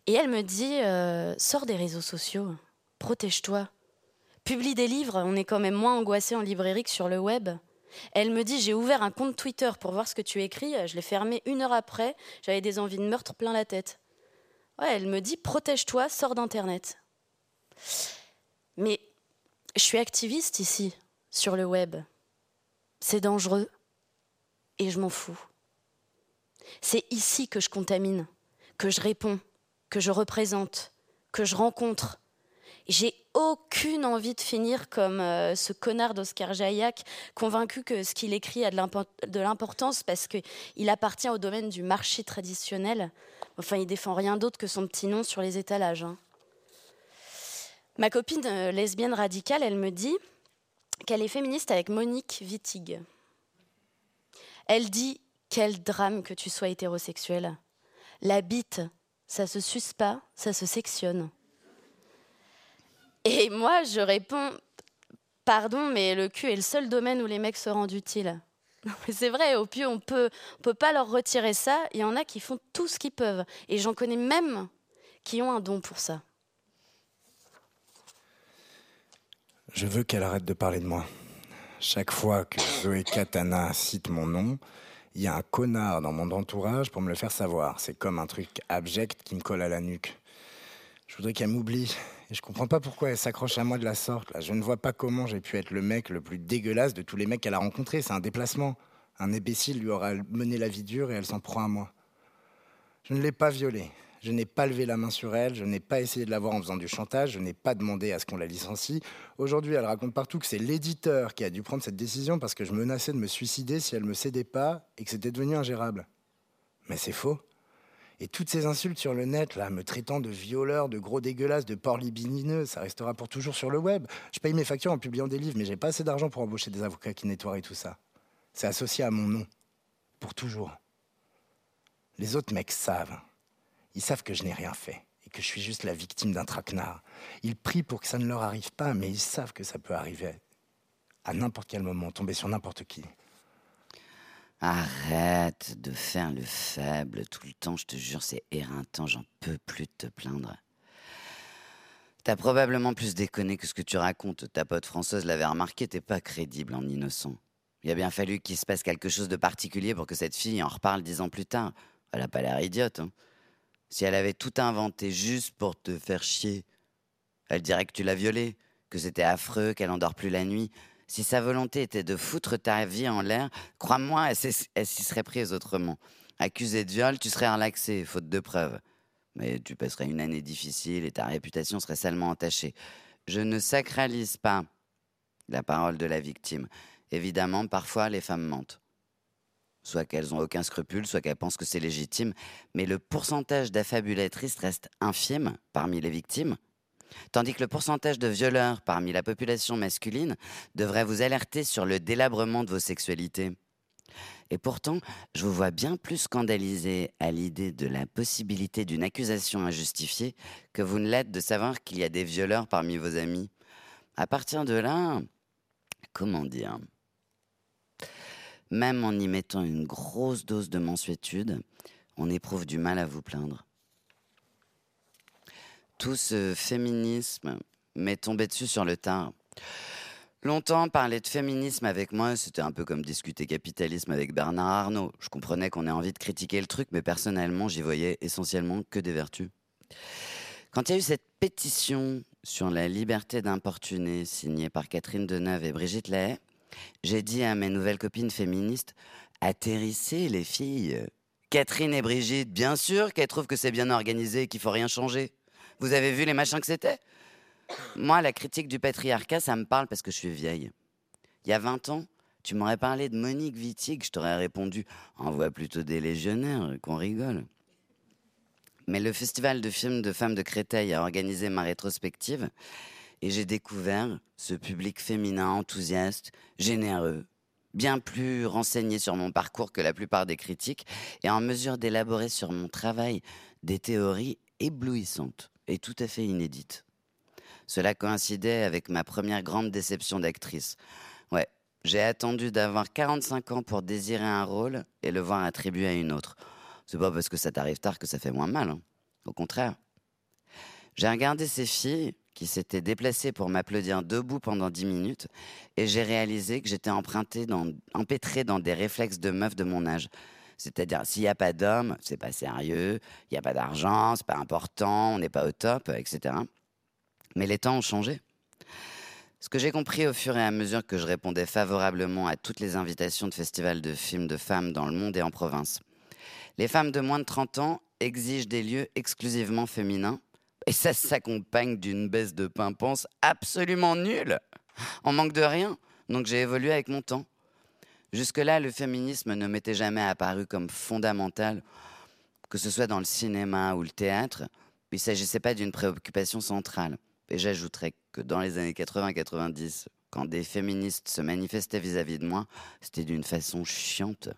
Et elle me dit euh, Sors des réseaux sociaux, protège-toi. Publie des livres, on est quand même moins angoissé en librairie que sur le web. Elle me dit J'ai ouvert un compte Twitter pour voir ce que tu écris. Je l'ai fermé une heure après. J'avais des envies de meurtre plein la tête. Elle me dit protège-toi, sors d'Internet. Mais je suis activiste ici, sur le web. C'est dangereux et je m'en fous. C'est ici que je contamine, que je réponds, que je représente, que je rencontre. J'ai aucune envie de finir comme euh, ce connard d'Oscar Jaillac, convaincu que ce qu'il écrit a de l'importance parce qu'il appartient au domaine du marché traditionnel. Enfin, il défend rien d'autre que son petit nom sur les étalages. Hein. Ma copine euh, lesbienne radicale, elle me dit qu'elle est féministe avec Monique Wittig. Elle dit Quel drame que tu sois hétérosexuel. La bite, ça se suce pas, ça se sectionne. Et moi, je réponds Pardon, mais le cul est le seul domaine où les mecs se rendent utiles. C'est vrai, au pieu, on peut, peut pas leur retirer ça. Il y en a qui font tout ce qu'ils peuvent. Et j'en connais même qui ont un don pour ça. Je veux qu'elle arrête de parler de moi. Chaque fois que Zoé Katana cite mon nom, Il y a un connard dans mon entourage pour me le faire savoir. C'est comme un truc abject qui me colle à la nuque. Je voudrais qu'elle m'oublie. Et je comprends pas pourquoi elle s'accroche à moi de la sorte. Je ne vois pas comment j'ai pu être le mec le plus dégueulasse de tous les mecs qu'elle a rencontrés. C'est un déplacement. Un imbécile lui aura mené la vie dure et elle s'en prend à moi. Je ne l'ai pas violée. Je n'ai pas levé la main sur elle, je n'ai pas essayé de la voir en faisant du chantage, je n'ai pas demandé à ce qu'on la licencie. Aujourd'hui, elle raconte partout que c'est l'éditeur qui a dû prendre cette décision parce que je menaçais de me suicider si elle me cédait pas et que c'était devenu ingérable. Mais c'est faux. Et toutes ces insultes sur le net, là, me traitant de violeur, de gros dégueulasse, de porc libidineux, ça restera pour toujours sur le web. Je paye mes factures en publiant des livres, mais j'ai pas assez d'argent pour embaucher des avocats qui nettoient tout ça. C'est associé à mon nom. Pour toujours. Les autres mecs savent. Ils savent que je n'ai rien fait et que je suis juste la victime d'un traquenard. Ils prient pour que ça ne leur arrive pas, mais ils savent que ça peut arriver à n'importe quel moment, tomber sur n'importe qui. Arrête de faire le faible tout le temps, je te jure, c'est éreintant, j'en peux plus te plaindre. T'as probablement plus déconné que ce que tu racontes. Ta pote Françoise l'avait remarqué, t'es pas crédible en innocent. Il a bien fallu qu'il se passe quelque chose de particulier pour que cette fille en reparle dix ans plus tard. Elle a pas l'air idiote. Hein. Si elle avait tout inventé juste pour te faire chier, elle dirait que tu l'as violée, que c'était affreux, qu'elle endort plus la nuit. Si sa volonté était de foutre ta vie en l'air, crois-moi, elle s'y serait prise autrement. Accusée de viol, tu serais relaxé, faute de preuves. Mais tu passerais une année difficile et ta réputation serait salement entachée. Je ne sacralise pas la parole de la victime. Évidemment, parfois, les femmes mentent soit qu'elles n'ont aucun scrupule, soit qu'elles pensent que c'est légitime, mais le pourcentage d'affabulatrices reste infime parmi les victimes, tandis que le pourcentage de violeurs parmi la population masculine devrait vous alerter sur le délabrement de vos sexualités. Et pourtant, je vous vois bien plus scandalisé à l'idée de la possibilité d'une accusation injustifiée que vous ne l'êtes de savoir qu'il y a des violeurs parmi vos amis. À partir de là, comment dire? Même en y mettant une grosse dose de mansuétude, on éprouve du mal à vous plaindre. Tout ce féminisme m'est tombé dessus sur le tard. Longtemps, parler de féminisme avec moi, c'était un peu comme discuter capitalisme avec Bernard Arnault. Je comprenais qu'on ait envie de critiquer le truc, mais personnellement, j'y voyais essentiellement que des vertus. Quand il y a eu cette pétition sur la liberté d'importuner, signée par Catherine Deneuve et Brigitte Lahaye, j'ai dit à mes nouvelles copines féministes, atterrissez les filles. Catherine et Brigitte, bien sûr qu'elles trouvent que c'est bien organisé et qu'il faut rien changer. Vous avez vu les machins que c'était? Moi, la critique du patriarcat, ça me parle parce que je suis vieille. Il y a 20 ans, tu m'aurais parlé de Monique Wittig, je t'aurais répondu envoie plutôt des légionnaires, qu'on rigole. Mais le festival de films de femmes de Créteil a organisé ma rétrospective et j'ai découvert ce public féminin enthousiaste, généreux, bien plus renseigné sur mon parcours que la plupart des critiques, et en mesure d'élaborer sur mon travail des théories éblouissantes et tout à fait inédites. Cela coïncidait avec ma première grande déception d'actrice. Ouais, j'ai attendu d'avoir 45 ans pour désirer un rôle et le voir attribué à une autre. C'est pas parce que ça t'arrive tard que ça fait moins mal. Hein. Au contraire. J'ai regardé ces filles qui s'était déplacé pour m'applaudir debout pendant dix minutes, et j'ai réalisé que j'étais emprunté dans, empêtré dans des réflexes de meuf de mon âge. C'est-à-dire, s'il n'y a pas d'homme, c'est pas sérieux, il n'y a pas d'argent, c'est pas important, on n'est pas au top, etc. Mais les temps ont changé. Ce que j'ai compris au fur et à mesure que je répondais favorablement à toutes les invitations de festivals de films de femmes dans le monde et en province. Les femmes de moins de 30 ans exigent des lieux exclusivement féminins et ça s'accompagne d'une baisse de pimpance absolument nulle. On manque de rien. Donc j'ai évolué avec mon temps. Jusque-là, le féminisme ne m'était jamais apparu comme fondamental, que ce soit dans le cinéma ou le théâtre. Il ne s'agissait pas d'une préoccupation centrale. Et j'ajouterais que dans les années 80-90, quand des féministes se manifestaient vis-à-vis de moi, c'était d'une façon chiante.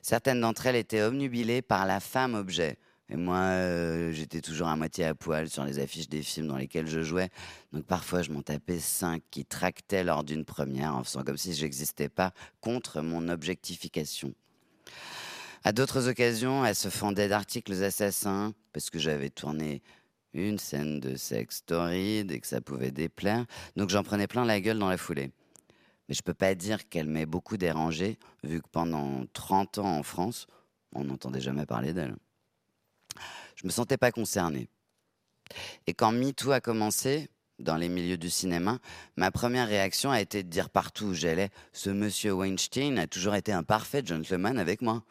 Certaines d'entre elles étaient omnubilées par la femme objet, et moi, euh, j'étais toujours à moitié à poil sur les affiches des films dans lesquels je jouais. Donc parfois, je m'en tapais cinq qui tractaient lors d'une première en faisant comme si je n'existais pas contre mon objectification. À d'autres occasions, elles se fendaient d'articles assassins parce que j'avais tourné une scène de sexe torride et que ça pouvait déplaire. Donc j'en prenais plein la gueule dans la foulée. Mais je peux pas dire qu'elle m'ait beaucoup dérangé, vu que pendant 30 ans en France, on n'entendait jamais parler d'elle. Je me sentais pas concerné. Et quand MeToo a commencé, dans les milieux du cinéma, ma première réaction a été de dire partout où j'allais Ce monsieur Weinstein a toujours été un parfait gentleman avec moi.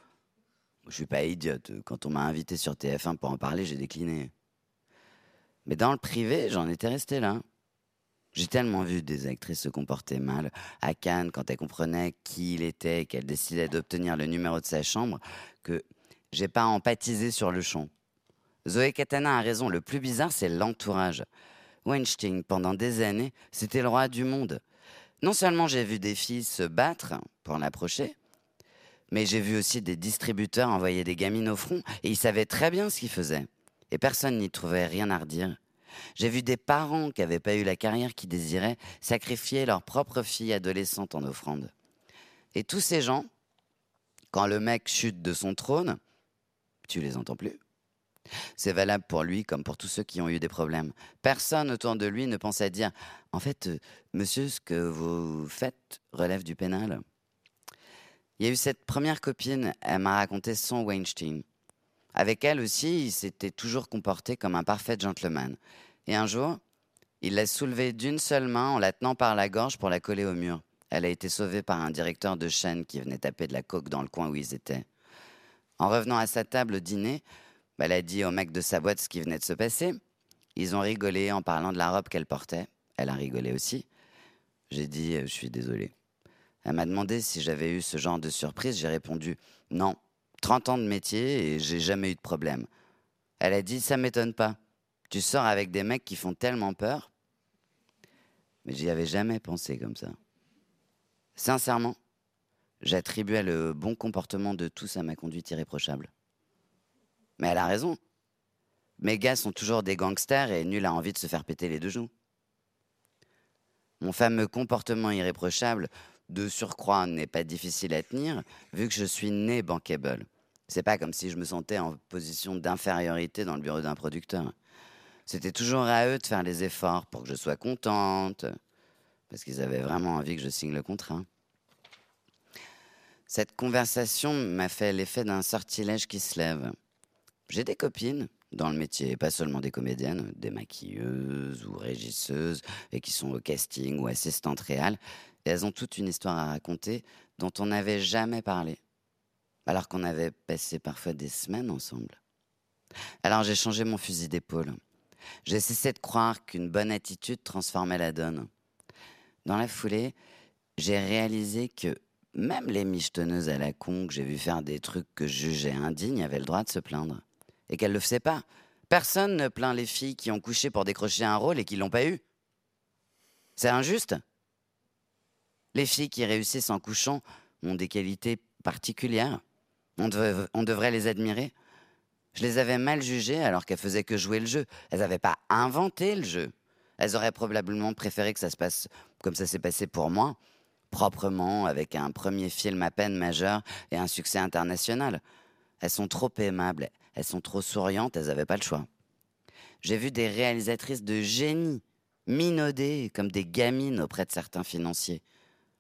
Je suis pas idiote. Quand on m'a invité sur TF1 pour en parler, j'ai décliné. Mais dans le privé, j'en étais resté là. J'ai tellement vu des actrices se comporter mal à Cannes quand elles comprenaient qui il était et qu'elles décidaient d'obtenir le numéro de sa chambre que j'ai pas empathisé sur le champ. Zoé Katana a raison, le plus bizarre c'est l'entourage. Weinstein, pendant des années, c'était le roi du monde. Non seulement j'ai vu des filles se battre pour l'approcher, mais j'ai vu aussi des distributeurs envoyer des gamines au front et ils savaient très bien ce qu'ils faisaient. Et personne n'y trouvait rien à redire. J'ai vu des parents qui n'avaient pas eu la carrière qu'ils désiraient sacrifier leur propre fille adolescente en offrande. Et tous ces gens, quand le mec chute de son trône, tu les entends plus. C'est valable pour lui comme pour tous ceux qui ont eu des problèmes. Personne autour de lui ne pense à dire En fait, euh, monsieur, ce que vous faites relève du pénal. Il y a eu cette première copine, elle m'a raconté son Weinstein. Avec elle aussi, il s'était toujours comporté comme un parfait gentleman. Et un jour, il l'a soulevée d'une seule main en la tenant par la gorge pour la coller au mur. Elle a été sauvée par un directeur de chaîne qui venait taper de la coque dans le coin où ils étaient. En revenant à sa table au dîner, elle a dit au mec de sa boîte ce qui venait de se passer. Ils ont rigolé en parlant de la robe qu'elle portait. Elle a rigolé aussi. J'ai dit, euh, je suis désolé. Elle m'a demandé si j'avais eu ce genre de surprise. J'ai répondu, non. 30 ans de métier et j'ai jamais eu de problème. Elle a dit, ça m'étonne pas. Tu sors avec des mecs qui font tellement peur. Mais j'y avais jamais pensé comme ça. Sincèrement, j'attribuais le bon comportement de tous à ma conduite irréprochable. Mais elle a raison. Mes gars sont toujours des gangsters et nul a envie de se faire péter les deux genoux. Mon fameux comportement irréprochable, de surcroît, n'est pas difficile à tenir, vu que je suis né bankable. C'est pas comme si je me sentais en position d'infériorité dans le bureau d'un producteur. C'était toujours à eux de faire les efforts pour que je sois contente, parce qu'ils avaient vraiment envie que je signe le contrat. Cette conversation m'a fait l'effet d'un sortilège qui se lève. J'ai des copines dans le métier, pas seulement des comédiennes, des maquilleuses ou régisseuses, et qui sont au casting ou assistantes réelles. Et elles ont toute une histoire à raconter dont on n'avait jamais parlé, alors qu'on avait passé parfois des semaines ensemble. Alors j'ai changé mon fusil d'épaule. J'ai cessé de croire qu'une bonne attitude transformait la donne. Dans la foulée, j'ai réalisé que même les michetonneuses à la con que j'ai vu faire des trucs que je jugeais indignes avaient le droit de se plaindre et qu'elle ne le faisait pas. Personne ne plaint les filles qui ont couché pour décrocher un rôle et qui l'ont pas eu. C'est injuste. Les filles qui réussissent en couchant ont des qualités particulières. On, on devrait les admirer. Je les avais mal jugées alors qu'elles faisaient que jouer le jeu. Elles n'avaient pas inventé le jeu. Elles auraient probablement préféré que ça se passe comme ça s'est passé pour moi, proprement, avec un premier film à peine majeur et un succès international. Elles sont trop aimables, elles sont trop souriantes, elles n'avaient pas le choix. J'ai vu des réalisatrices de génie minaudées comme des gamines auprès de certains financiers.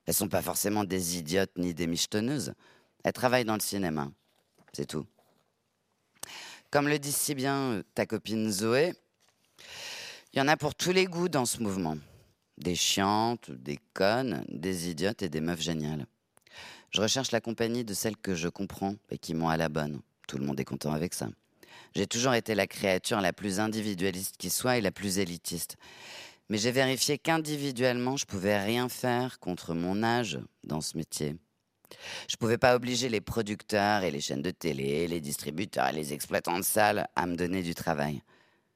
Elles sont pas forcément des idiotes ni des michetonneuses. Elles travaillent dans le cinéma. C'est tout. Comme le dit si bien euh, ta copine Zoé, il y en a pour tous les goûts dans ce mouvement. Des chiantes, des connes, des idiotes et des meufs géniales. Je recherche la compagnie de celles que je comprends et qui m'ont à la bonne. Tout le monde est content avec ça. J'ai toujours été la créature la plus individualiste qui soit et la plus élitiste. Mais j'ai vérifié qu'individuellement, je pouvais rien faire contre mon âge dans ce métier. Je pouvais pas obliger les producteurs et les chaînes de télé, les distributeurs et les exploitants de salles à me donner du travail.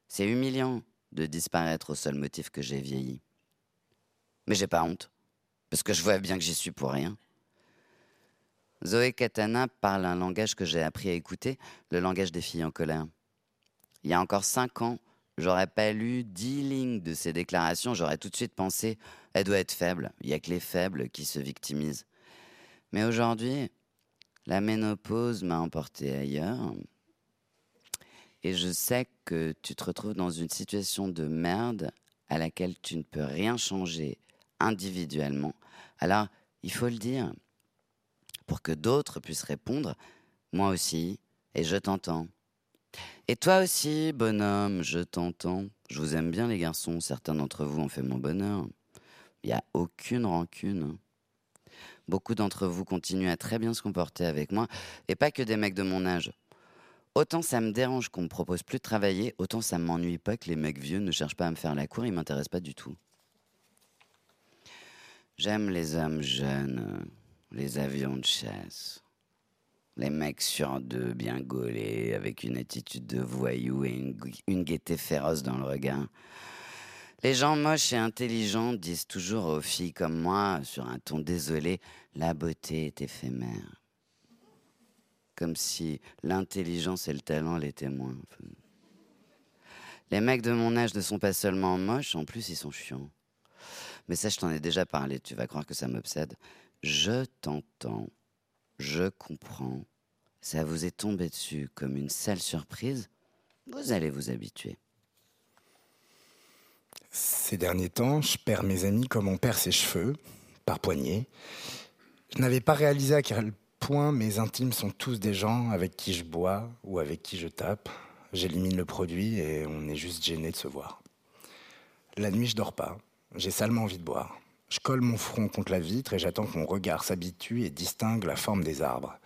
C'est humiliant de disparaître au seul motif que j'ai vieilli. Mais j'ai pas honte, parce que je vois bien que j'y suis pour rien. Zoé Katana parle un langage que j'ai appris à écouter, le langage des filles en colère. Il y a encore cinq ans, j'aurais pas lu dix lignes de ses déclarations, j'aurais tout de suite pensé, elle doit être faible, il y a que les faibles qui se victimisent. Mais aujourd'hui, la ménopause m'a emporté ailleurs. Et je sais que tu te retrouves dans une situation de merde à laquelle tu ne peux rien changer individuellement, Alors, il faut le dire, pour que d'autres puissent répondre, moi aussi, et je t'entends. Et toi aussi, bonhomme, je t'entends. Je vous aime bien les garçons, certains d'entre vous ont fait mon bonheur. Il n'y a aucune rancune. Beaucoup d'entre vous continuent à très bien se comporter avec moi, et pas que des mecs de mon âge. Autant ça me dérange qu'on me propose plus de travailler, autant ça m'ennuie pas que les mecs vieux ne cherchent pas à me faire la cour, ils m'intéressent pas du tout. J'aime les hommes jeunes, les avions de chasse, les mecs sur deux, bien gaulés, avec une attitude de voyou et une, une gaieté féroce dans le regard. Les gens moches et intelligents disent toujours aux filles comme moi, sur un ton désolé, la beauté est éphémère. Comme si l'intelligence et le talent l'étaient moins. Les mecs de mon âge ne sont pas seulement moches, en plus ils sont chiants. Mais ça, je t'en ai déjà parlé, tu vas croire que ça m'obsède. Je t'entends, je comprends. Ça vous est tombé dessus comme une sale surprise? Vous allez vous habituer. Ces derniers temps, je perds mes amis comme on perd ses cheveux, par poignée. Je n'avais pas réalisé à quel point mes intimes sont tous des gens avec qui je bois ou avec qui je tape. J'élimine le produit et on est juste gêné de se voir. La nuit, je dors pas. J'ai salement envie de boire. Je colle mon front contre la vitre et j'attends que mon regard s'habitue et distingue la forme des arbres.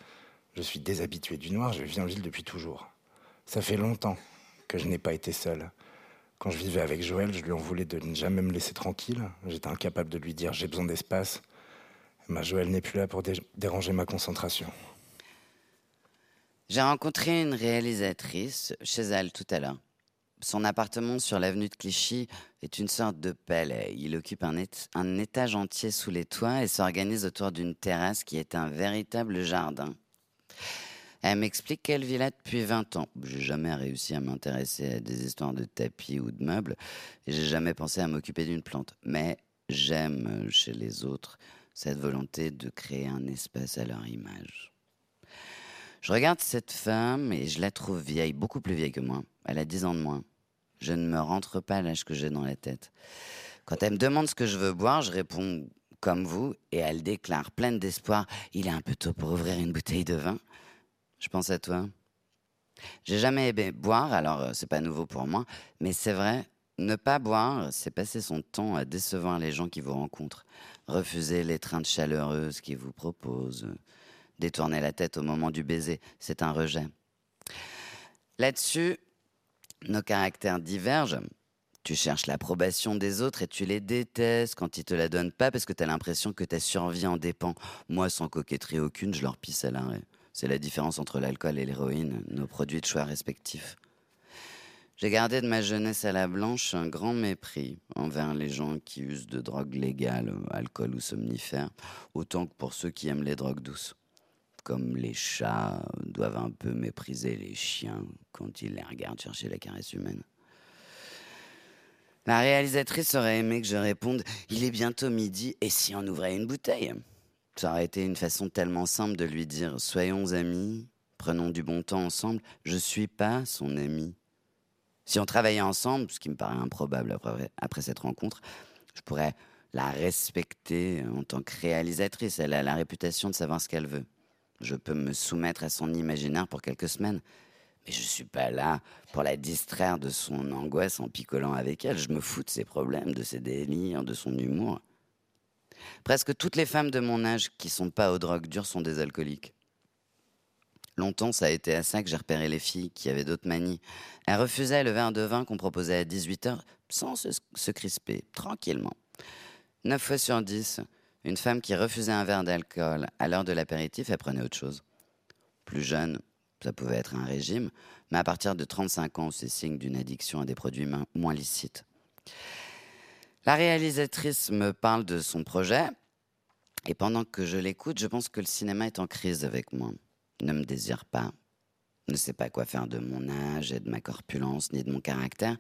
Je suis déshabitué du noir, je vis en ville depuis toujours. Ça fait longtemps que je n'ai pas été seul. Quand je vivais avec Joël, je lui en voulais de ne jamais me laisser tranquille. J'étais incapable de lui dire j'ai besoin d'espace. Ma Joël n'est plus là pour déranger ma concentration. J'ai rencontré une réalisatrice chez elle tout à l'heure. Son appartement sur l'avenue de Clichy est une sorte de palais. Il occupe un, étage entier sous les toits et s'organise autour d'une terrasse qui est un véritable jardin. Elle m'explique qu'elle vit là depuis 20 ans. J'ai jamais réussi à m'intéresser à des histoires de tapis ou de meubles j'ai jamais pensé à m'occuper d'une plante. Mais j'aime chez les autres cette volonté de créer un espace à leur image. Je regarde cette femme et je la trouve vieille, beaucoup plus vieille que moi. Elle a 10 ans de moins. Je ne me rentre pas l'âge que j'ai dans la tête. Quand elle me demande ce que je veux boire, je réponds comme vous et elle déclare pleine d'espoir Il est un peu tôt pour ouvrir une bouteille de vin. Je pense à toi. J'ai jamais aimé boire, alors euh, c'est pas nouveau pour moi, mais c'est vrai, ne pas boire, c'est passer son temps à décevoir les gens qui vous rencontrent, refuser l'étreinte chaleureuse qu'ils vous proposent, détourner la tête au moment du baiser, c'est un rejet. Là-dessus, nos caractères divergent. Tu cherches l'approbation des autres et tu les détestes quand ils te la donnent pas parce que tu as l'impression que ta survie en dépend. Moi, sans coquetterie aucune, je leur pisse à l'arrêt. C'est la différence entre l'alcool et l'héroïne, nos produits de choix respectifs. J'ai gardé de ma jeunesse à la blanche un grand mépris envers les gens qui usent de drogues légales, alcool ou somnifères, autant que pour ceux qui aiment les drogues douces. Comme les chats doivent un peu mépriser les chiens quand ils les regardent chercher la caresse humaine. La réalisatrice aurait aimé que je réponde Il est bientôt midi, et si on ouvrait une bouteille? Ça aurait été une façon tellement simple de lui dire Soyons amis, prenons du bon temps ensemble. Je suis pas son ami. Si on travaillait ensemble, ce qui me paraît improbable après, après cette rencontre, je pourrais la respecter en tant que réalisatrice. Elle a la réputation de savoir ce qu'elle veut. Je peux me soumettre à son imaginaire pour quelques semaines. Mais je suis pas là pour la distraire de son angoisse en picolant avec elle. Je me fous de ses problèmes, de ses délires, de son humour. Presque toutes les femmes de mon âge qui sont pas aux drogues dures sont des alcooliques. Longtemps, ça a été à ça que j'ai repéré les filles qui avaient d'autres manies. Elles refusaient le verre de vin qu'on proposait à 18h sans se, crisper, tranquillement. Neuf fois sur dix, une femme qui refusait un verre d'alcool à l'heure de l'apéritif, elle prenait autre chose. Plus jeune, ça pouvait être un régime, mais à partir de 35 ans, c'est signe d'une addiction à des produits moins licites. La réalisatrice me parle de son projet, et pendant que je l'écoute, je pense que le cinéma est en crise avec moi. Ne me désire pas, ne sait pas quoi faire de mon âge et de ma corpulence, ni de mon caractère,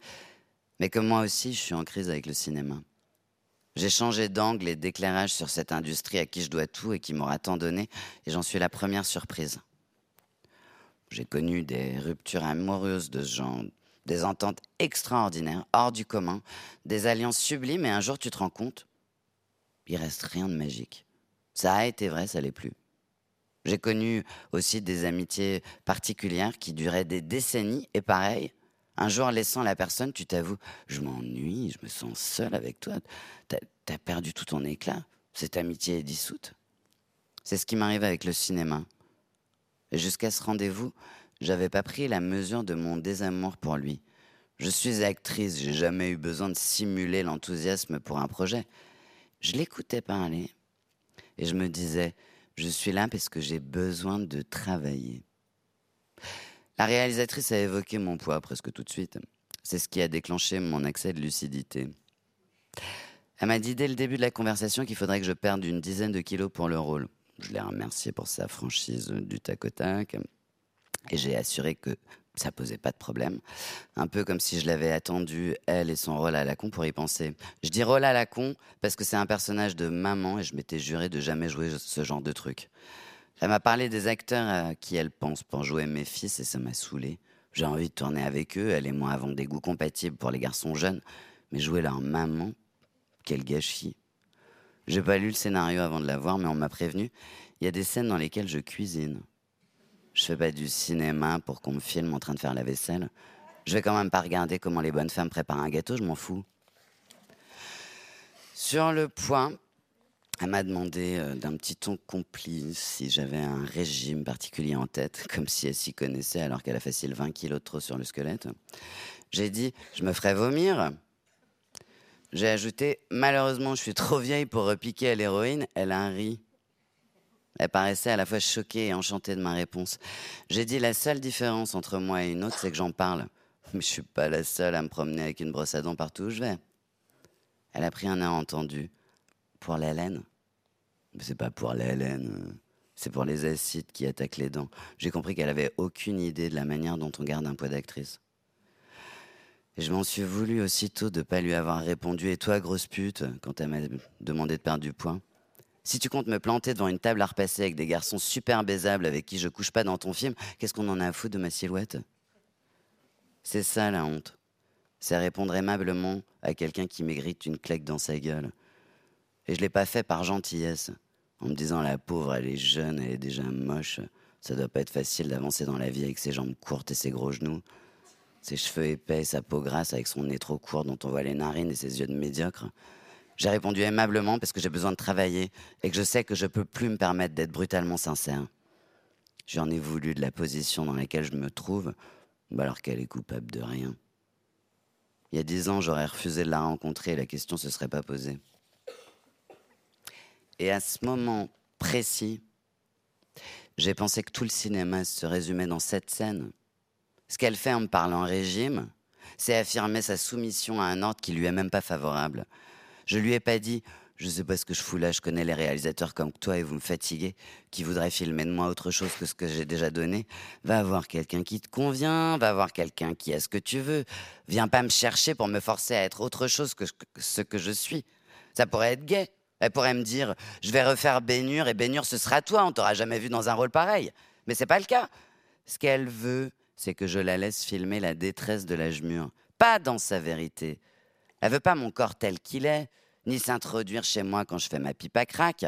mais que moi aussi, je suis en crise avec le cinéma. J'ai changé d'angle et d'éclairage sur cette industrie à qui je dois tout et qui m'aura tant donné, et j'en suis la première surprise. J'ai connu des ruptures amoureuses de ce genre, des ententes extraordinaires, hors du commun, des alliances sublimes, et un jour tu te rends compte il reste rien de magique. Ça a été vrai, ça l'est plus. J'ai connu aussi des amitiés particulières qui duraient des décennies et pareil, un jour laissant la personne, tu t'avoues, je m'ennuie, je me sens seul avec toi, t'as as perdu tout ton éclat, cette amitié est dissoute. C'est ce qui m'arrive avec le cinéma. Jusqu'à ce rendez-vous, j'avais pas pris la mesure de mon désamour pour lui. Je suis actrice, j'ai jamais eu besoin de simuler l'enthousiasme pour un projet. Je l'écoutais parler et je me disais, je suis là parce que j'ai besoin de travailler. La réalisatrice a évoqué mon poids presque tout de suite. C'est ce qui a déclenché mon accès de lucidité. Elle m'a dit dès le début de la conversation qu'il faudrait que je perde une dizaine de kilos pour le rôle. Je l'ai remercié pour sa franchise du tac au tac. Et j'ai assuré que ça posait pas de problème. Un peu comme si je l'avais attendu, elle et son rôle à la con, pour y penser. Je dis rôle à la con parce que c'est un personnage de maman et je m'étais juré de jamais jouer ce genre de truc. Elle m'a parlé des acteurs à qui elle pense pour jouer mes fils et ça m'a saoulé. J'ai envie de tourner avec eux, elle et moi avons des goûts compatibles pour les garçons jeunes, mais jouer leur maman, quel gâchis. J'ai pas lu le scénario avant de la voir, mais on m'a prévenu, il y a des scènes dans lesquelles je cuisine. Je fais pas du cinéma pour qu'on me filme en train de faire la vaisselle. Je vais quand même pas regarder comment les bonnes femmes préparent un gâteau, je m'en fous. Sur le point, elle m'a demandé euh, d'un petit ton complice si j'avais un régime particulier en tête, comme si elle s'y connaissait alors qu'elle a facile 20 kilos de trop sur le squelette. J'ai dit, je me ferais vomir. J'ai ajouté, malheureusement, je suis trop vieille pour repiquer à l'héroïne. Elle a un ri. Elle paraissait à la fois choquée et enchantée de ma réponse. J'ai dit la seule différence entre moi et une autre, c'est que j'en parle. Mais je suis pas la seule à me promener avec une brosse à dents partout où je vais. Elle a pris un air entendu. Pour la Mais c'est pas pour la laine. C'est pour les acides qui attaquent les dents. J'ai compris qu'elle avait aucune idée de la manière dont on garde un poids d'actrice. Et je m'en suis voulu aussitôt de pas lui avoir répondu Et toi, grosse pute, quand elle m'a demandé de perdre du poids. Si tu comptes me planter devant une table à repasser avec des garçons super baisables avec qui je couche pas dans ton film, qu'est-ce qu'on en a à foutre de ma silhouette? C'est ça la honte. C'est répondre aimablement à quelqu'un qui mérite une claque dans sa gueule. Et je l'ai pas fait par gentillesse, en me disant la pauvre, elle est jeune, elle est déjà moche. Ça doit pas être facile d'avancer dans la vie avec ses jambes courtes et ses gros genoux, ses cheveux épais, sa peau grasse avec son nez trop court dont on voit les narines et ses yeux de médiocre. J'ai répondu aimablement parce que j'ai besoin de travailler et que je sais que je peux plus me permettre d'être brutalement sincère. J'en ai voulu de la position dans laquelle je me trouve, alors qu'elle est coupable de rien. Il y a dix ans, j'aurais refusé de la rencontrer et la question se serait pas posée. Et à ce moment précis, j'ai pensé que tout le cinéma se résumait dans cette scène. Ce qu'elle fait en me parlant régime, c'est affirmer sa soumission à un ordre qui lui est même pas favorable. Je lui ai pas dit, je sais pas ce que je fous là, je connais les réalisateurs comme toi et vous me fatiguez, qui voudraient filmer de moi autre chose que ce que j'ai déjà donné. Va avoir quelqu'un qui te convient, va avoir quelqu'un qui a ce que tu veux. Viens pas me chercher pour me forcer à être autre chose que ce que je suis. Ça pourrait être gay. Elle pourrait me dire, je vais refaire Bénure et Bénure ce sera toi, on t'aura jamais vu dans un rôle pareil. Mais c'est pas le cas. Ce qu'elle veut, c'est que je la laisse filmer la détresse de l'âge mûr, pas dans sa vérité, elle veut pas mon corps tel qu'il est, ni s'introduire chez moi quand je fais ma pipe à crack.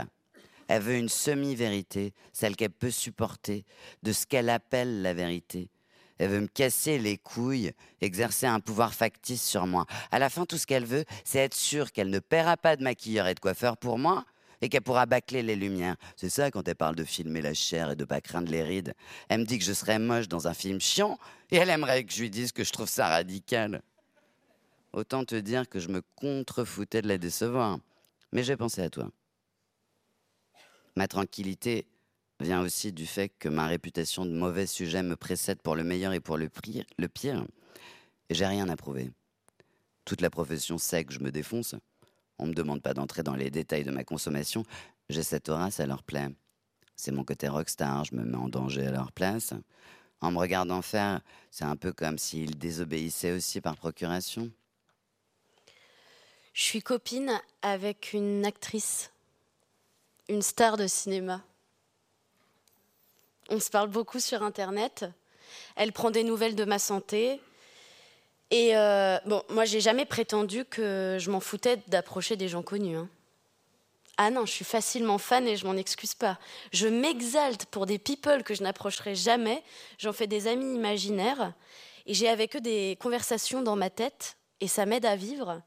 Elle veut une semi-vérité, celle qu'elle peut supporter, de ce qu'elle appelle la vérité. Elle veut me casser les couilles, exercer un pouvoir factice sur moi. À la fin, tout ce qu'elle veut, c'est être sûre qu'elle ne paiera pas de maquilleur et de coiffeur pour moi et qu'elle pourra bâcler les lumières. C'est ça quand elle parle de filmer la chair et de pas craindre les rides. Elle me dit que je serais moche dans un film chiant et elle aimerait que je lui dise que je trouve ça radical. Autant te dire que je me contrefoutais de la décevoir. Mais j'ai pensé à toi. Ma tranquillité vient aussi du fait que ma réputation de mauvais sujet me précède pour le meilleur et pour le, pire. Et j'ai rien à prouver. Toute la profession sait que je me défonce. On ne me demande pas d'entrer dans les détails de ma consommation. J'ai cette aura, ça leur plaît. C'est mon côté rockstar, je me mets en danger à leur place. En me regardant faire, c'est un peu comme s'ils désobéissaient aussi par procuration. Je suis copine avec une actrice, une star de cinéma. On se parle beaucoup sur Internet. Elle prend des nouvelles de ma santé. Et euh, bon, moi, j'ai jamais prétendu que je m'en foutais d'approcher des gens connus. Hein. Ah non, je suis facilement fan et je m'en excuse pas. Je m'exalte pour des people que je n'approcherai jamais. J'en fais des amis imaginaires et j'ai avec eux des conversations dans ma tête et ça m'aide à vivre.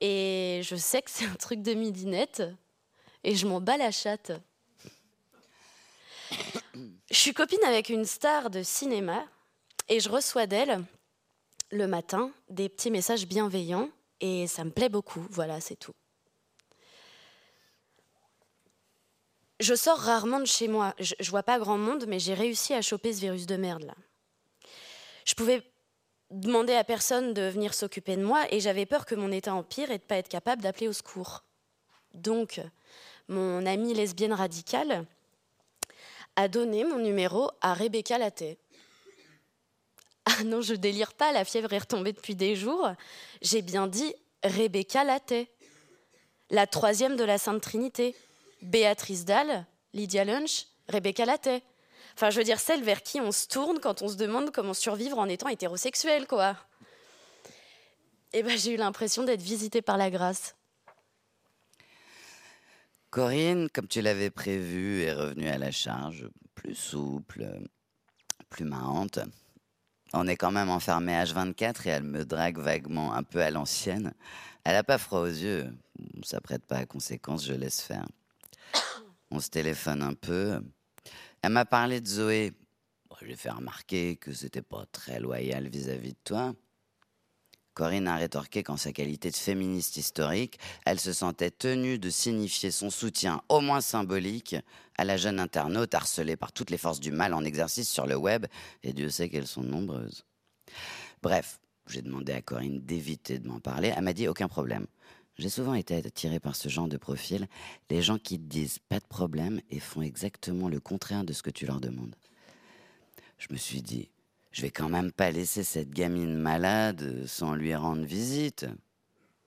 Et je sais que c'est un truc de midinette et je m'en bats la chatte. Je suis copine avec une star de cinéma et je reçois d'elle le matin des petits messages bienveillants et ça me plaît beaucoup. Voilà, c'est tout. Je sors rarement de chez moi. Je, vois pas grand monde, mais j'ai réussi à choper ce virus de merde là. Je pouvais demander à personne de venir s'occuper de moi et j'avais peur que mon état empire et de pas être capable d'appeler au secours. Donc, mon amie lesbienne radicale a donné mon numéro à Rebecca Latte. Ah non, je délire pas, la fièvre est retombée depuis des jours. J'ai bien dit Rebecca Latte, la troisième de la Sainte Trinité. Béatrice Dalle, Lydia Lunch, Rebecca Latte. Enfin, je veux dire, celle vers qui on se tourne quand on se demande comment survivre en étant hétérosexuel, quoi. Et eh ben, j'ai eu l'impression d'être visitée par la grâce. Corinne, comme tu l'avais prévu, est revenue à la charge, plus souple, plus marrante. On est quand même enfermé H24 et elle me drague vaguement, un peu à l'ancienne. Elle n'a pas froid aux yeux. Ça prête pas à conséquence, je laisse faire. On se téléphone un peu. Elle m'a parlé de Zoé. je lui ai fait remarquer que c'était pas très loyal vis-à-vis de toi. Corinne a rétorqué qu'en sa qualité de féministe historique, elle se sentait tenue de signifier son soutien, au moins symbolique, à la jeune internaute harcelée par toutes les forces du mal en exercice sur le web, et Dieu sait qu'elles sont nombreuses. Bref, j'ai demandé à Corinne d'éviter de m'en parler. Elle m'a dit aucun problème. J'ai souvent été attiré par ce genre de profil, les gens qui te disent pas de problème et font exactement le contraire de ce que tu leur demandes. Je me suis dit, je vais quand même pas laisser cette gamine malade sans lui rendre visite.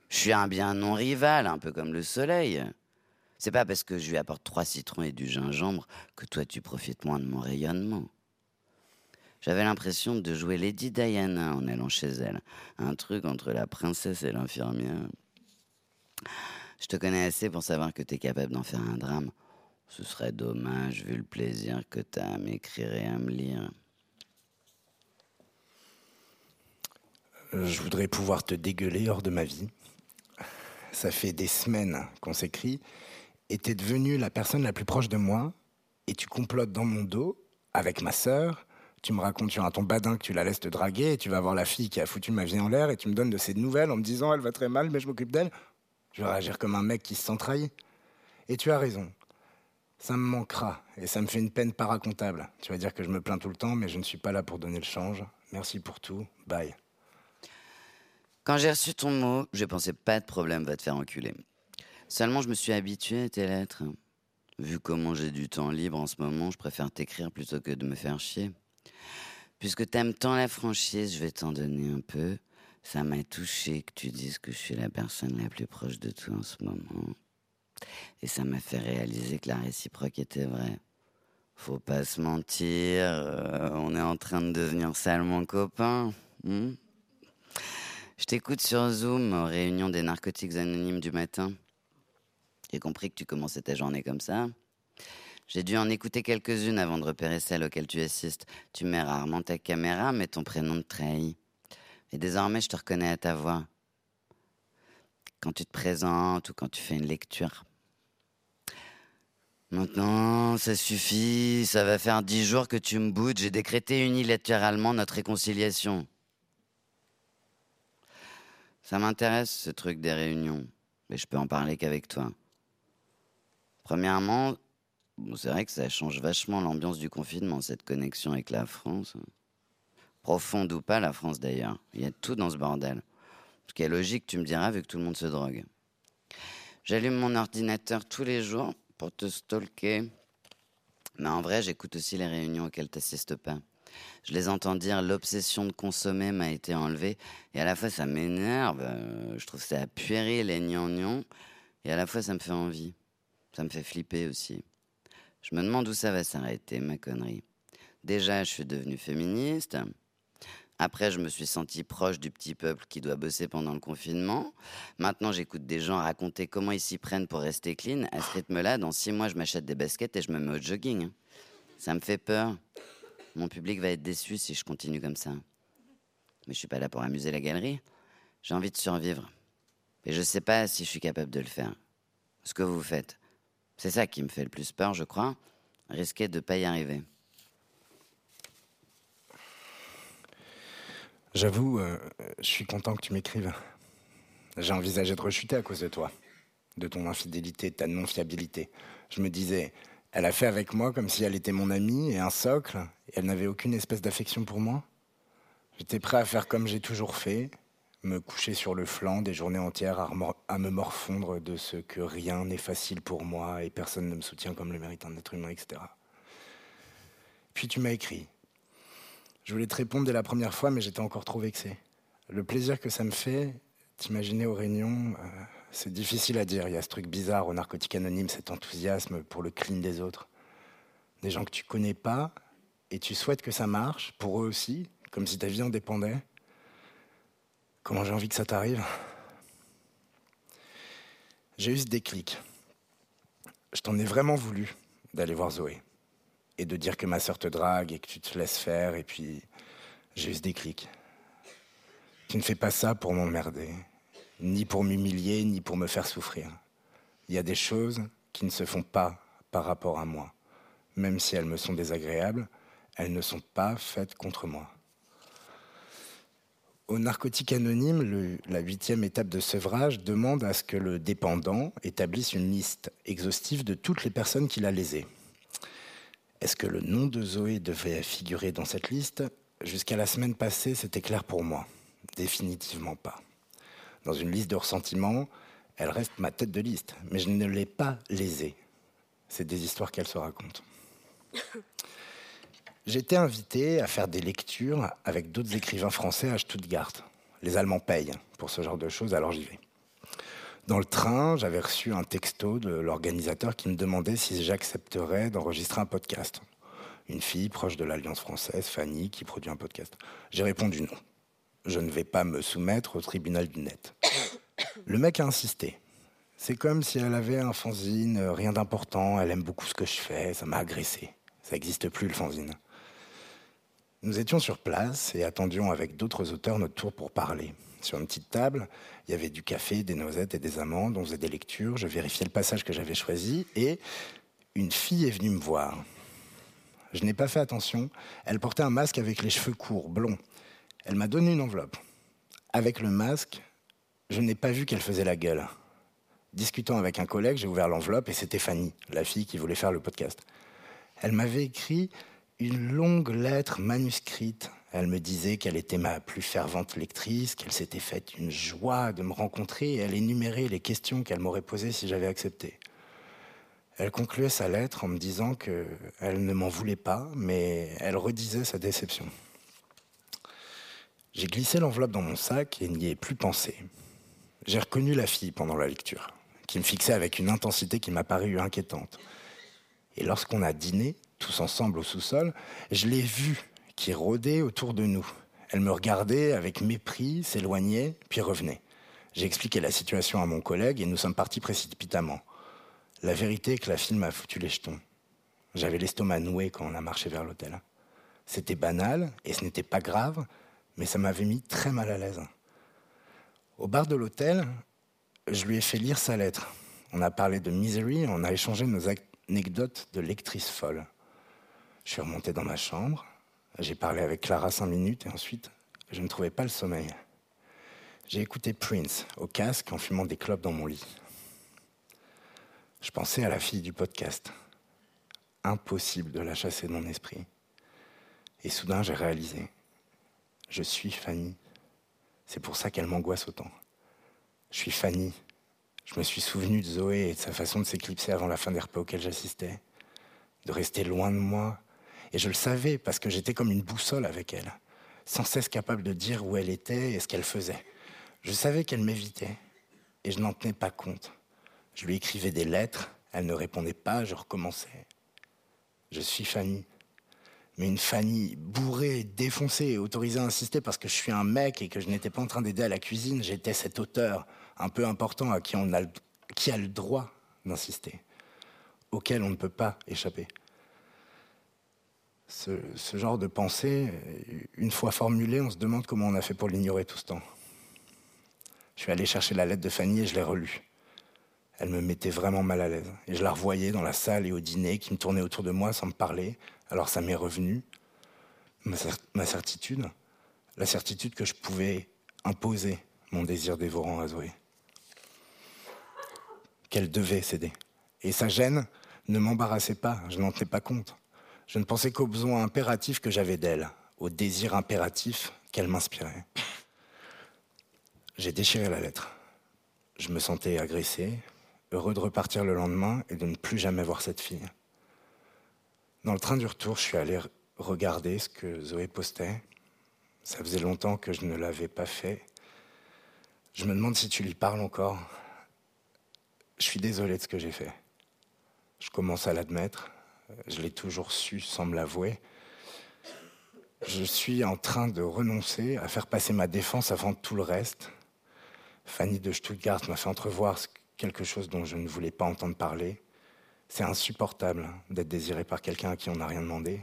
Je suis un bien non rival, un peu comme le soleil. C'est pas parce que je lui apporte trois citrons et du gingembre que toi tu profites moins de mon rayonnement. J'avais l'impression de jouer Lady Diana en allant chez elle. Un truc entre la princesse et l'infirmière. Je te connais assez pour savoir que tu es capable d'en faire un drame. Ce serait dommage vu le plaisir que tu as à m'écrire et à me lire. Je voudrais pouvoir te dégueuler hors de ma vie. Ça fait des semaines qu'on s'écrit et t'es devenue la personne la plus proche de moi et tu complotes dans mon dos avec ma sœur. Tu me racontes tu as ton badin que tu la laisses te draguer et tu vas voir la fille qui a foutu ma vie en l'air et tu me donnes de ses nouvelles en me disant elle va très mal mais je m'occupe d'elle. Je vais réagir comme un mec qui se sent trahi. Et tu as raison. Ça me manquera et ça me fait une peine pas racontable. Tu vas dire que je me plains tout le temps, mais je ne suis pas là pour donner le change. Merci pour tout. Bye. Quand j'ai reçu ton mot, j'ai pensé pas de problème, va te faire enculer. Seulement, je me suis habitué à tes lettres. Vu comment j'ai du temps libre en ce moment, je préfère t'écrire plutôt que de me faire chier. Puisque t'aimes tant la franchise, je vais t'en donner un peu. Ça m'a touché que tu dises que je suis la personne la plus proche de toi en ce moment. Et ça m'a fait réaliser que la réciproque était vraie. Faut pas se mentir, euh, on est en train de devenir salement copains. Hmm? Je t'écoute sur Zoom aux réunions des narcotiques anonymes du matin. J'ai compris que tu commençais ta journée comme ça. J'ai dû en écouter quelques-unes avant de repérer celle auxquelles tu assistes. Tu mets rarement ta caméra, mais ton prénom te trahit. Et désormais, je te reconnais à ta voix. Quand tu te présentes ou quand tu fais une lecture. Maintenant, ça suffit. Ça va faire dix jours que tu me boudes. J'ai décrété unilatéralement notre réconciliation. Ça m'intéresse, ce truc des réunions. Mais je peux en parler qu'avec toi. Premièrement, c'est vrai que ça change vachement l'ambiance du confinement, cette connexion avec la France. Profonde ou pas, la France d'ailleurs. Il y a tout dans ce bordel. Ce qui est logique, tu me diras, vu que tout le monde se drogue. J'allume mon ordinateur tous les jours pour te stalker. Mais en vrai, j'écoute aussi les réunions auxquelles tu n'assistes pas. Je les entends dire l'obsession de consommer m'a été enlevée. Et à la fois, ça m'énerve. Euh, je trouve ça puéril et gnangnan. Et à la fois, ça me fait envie. Ça me fait flipper aussi. Je me demande où ça va s'arrêter, ma connerie. Déjà, je suis devenue féministe. Après, je me suis senti proche du petit peuple qui doit bosser pendant le confinement. Maintenant, j'écoute des gens raconter comment ils s'y prennent pour rester clean. À ce rythme-là, dans six mois, je m'achète des baskets et je me mets au jogging. Ça me fait peur. Mon public va être déçu si je continue comme ça. Mais je suis pas là pour amuser la galerie. J'ai envie de survivre. Et je sais pas si je suis capable de le faire. Ce que vous faites, c'est ça qui me fait le plus peur, je crois. Risquer de pas y arriver. J'avoue, euh, je suis content que tu m'écrives. J'ai envisagé de rechuter à cause de toi, de ton infidélité, de ta non-fiabilité. Je me disais, elle a fait avec moi comme si elle était mon amie et un socle, et elle n'avait aucune espèce d'affection pour moi. J'étais prêt à faire comme j'ai toujours fait, me coucher sur le flanc des journées entières à, me morfondre de ce que rien n'est facile pour moi et personne ne me soutient comme le mérite un être humain, etc. Puis tu m'as écrit, je voulais te répondre dès la première fois, mais j'étais encore trop vexé. Le plaisir que ça me fait, t'imaginer aux réunions, euh, c'est difficile à dire. Il y a ce truc bizarre au narcotique anonyme, cet enthousiasme pour le clean des autres. Des gens que tu connais pas, et tu souhaites que ça marche, pour eux aussi, comme si ta vie en dépendait. Comment j'ai envie que ça t'arrive? J'ai eu ce déclic. Je t'en ai vraiment voulu d'aller voir Zoé et de dire que ma sœur te drague et que tu te laisses faire. Et puis, j'ai eu ce déclic. Tu ne fais pas ça pour m'emmerder, ni pour m'humilier, ni pour me faire souffrir. Il y a des choses qui ne se font pas par rapport à moi. Même si elles me sont désagréables, elles ne sont pas faites contre moi. Au narcotique anonyme, la huitième étape de sevrage demande à ce que le dépendant établisse une liste exhaustive de toutes les personnes qu'il a lésées. Est-ce que le nom de Zoé devait figurer dans cette liste? Jusqu'à la semaine passée, c'était clair pour moi. Définitivement pas. Dans une liste de ressentiments, elle reste ma tête de liste, mais je ne l'ai pas lésée. C'est des histoires qu'elle se raconte. J'étais invité à faire des lectures avec d'autres écrivains français à Stuttgart. Les Allemands payent pour ce genre de choses, alors j'y vais. Dans le train, j'avais reçu un texto de l'organisateur qui me demandait si j'accepterais d'enregistrer un podcast. Une fille proche de l'Alliance française, Fanny, qui produit un podcast. J'ai répondu non. Je ne vais pas me soumettre au tribunal du net. Le mec a insisté. C'est comme si elle avait un fanzine, euh, rien d'important, elle aime beaucoup ce que je fais, ça m'a agressé. Ça n'existe plus le fanzine. Nous étions sur place et attendions avec d'autres auteurs notre tour pour parler. Sur une petite table, il y avait du café, des noisettes et des amandes. On faisait des lectures. Je vérifiais le passage que j'avais choisi et une fille est venue me voir. Je n'ai pas fait attention. Elle portait un masque avec les cheveux courts, blonds. Elle m'a donné une enveloppe. Avec le masque, je n'ai pas vu qu'elle faisait la gueule. Discutant avec un collègue, j'ai ouvert l'enveloppe et c'était Fanny, la fille qui voulait faire le podcast. Elle m'avait écrit une longue lettre manuscrite elle me disait qu'elle était ma plus fervente lectrice, qu'elle s'était faite une joie de me rencontrer et elle énumérait les questions qu'elle m'aurait posées si j'avais accepté. Elle concluait sa lettre en me disant qu'elle ne m'en voulait pas, mais elle redisait sa déception. J'ai glissé l'enveloppe dans mon sac et n'y ai plus pensé. J'ai reconnu la fille pendant la lecture, qui me fixait avec une intensité qui m'a paru inquiétante. Et lorsqu'on a dîné, tous ensemble au sous-sol, je l'ai vue qui rôdait autour de nous. Elle me regardait avec mépris, s'éloignait, puis revenait. J'ai expliqué la situation à mon collègue et nous sommes partis précipitamment. La vérité est que la fille m'a foutu les jetons. J'avais l'estomac noué quand on a marché vers l'hôtel. C'était banal et ce n'était pas grave, mais ça m'avait mis très mal à l'aise. Au bar de l'hôtel, je lui ai fait lire sa lettre. On a parlé de Misery, on a échangé nos anecdotes de lectrice folle. Je suis remonté dans ma chambre, j'ai parlé avec Clara cinq minutes et ensuite, je ne trouvais pas le sommeil. J'ai écouté Prince au casque en fumant des clopes dans mon lit. Je pensais à la fille du podcast. Impossible de la chasser de mon esprit. Et soudain, j'ai réalisé. Je suis Fanny. C'est pour ça qu'elle m'angoisse autant. Je suis Fanny. Je me suis souvenu de Zoé et de sa façon de s'éclipser avant la fin des repas auxquels j'assistais. De rester loin de moi, et je le savais parce que j'étais comme une boussole avec elle, sans cesse capable de dire où elle était et ce qu'elle faisait. Je savais qu'elle m'évitait et je n'en tenais pas compte. Je lui écrivais des lettres, elle ne répondait pas, je recommençais. Je suis Fanny. Mais une Fanny bourrée, défoncée, autorisée à insister parce que je suis un mec et que je n'étais pas en train d'aider à la cuisine, j'étais cet auteur un peu important à qui on a, qui a le droit d'insister, auquel on ne peut pas échapper. Ce, ce, genre de pensée, une fois formulée, on se demande comment on a fait pour l'ignorer tout ce temps. Je suis allé chercher la lettre de Fanny et je l'ai relue. Elle me mettait vraiment mal à l'aise. Et je la revoyais dans la salle et au dîner, qui me tournait autour de moi sans me parler. Alors ça m'est revenu, ma, certitude, la certitude que je pouvais imposer mon désir dévorant à Zoé. Qu'elle devait céder. Et sa gêne ne m'embarrassait pas, je n'en tenais pas compte. Je ne pensais qu'au besoin impératif que j'avais d'elle, au désir impératif qu'elle m'inspirait. J'ai déchiré la lettre. Je me sentais agressé, heureux de repartir le lendemain et de ne plus jamais voir cette fille. Dans le train du retour, je suis allé regarder ce que Zoé postait. Ça faisait longtemps que je ne l'avais pas fait. Je me demande si tu lui parles encore. Je suis désolé de ce que j'ai fait. Je commence à l'admettre. Je l'ai toujours su sans me l'avouer. Je suis en train de renoncer à faire passer ma défense avant tout le reste. Fanny de Stuttgart m'a fait entrevoir quelque chose dont je ne voulais pas entendre parler. C'est insupportable d'être désiré par quelqu'un à qui on n'a rien demandé,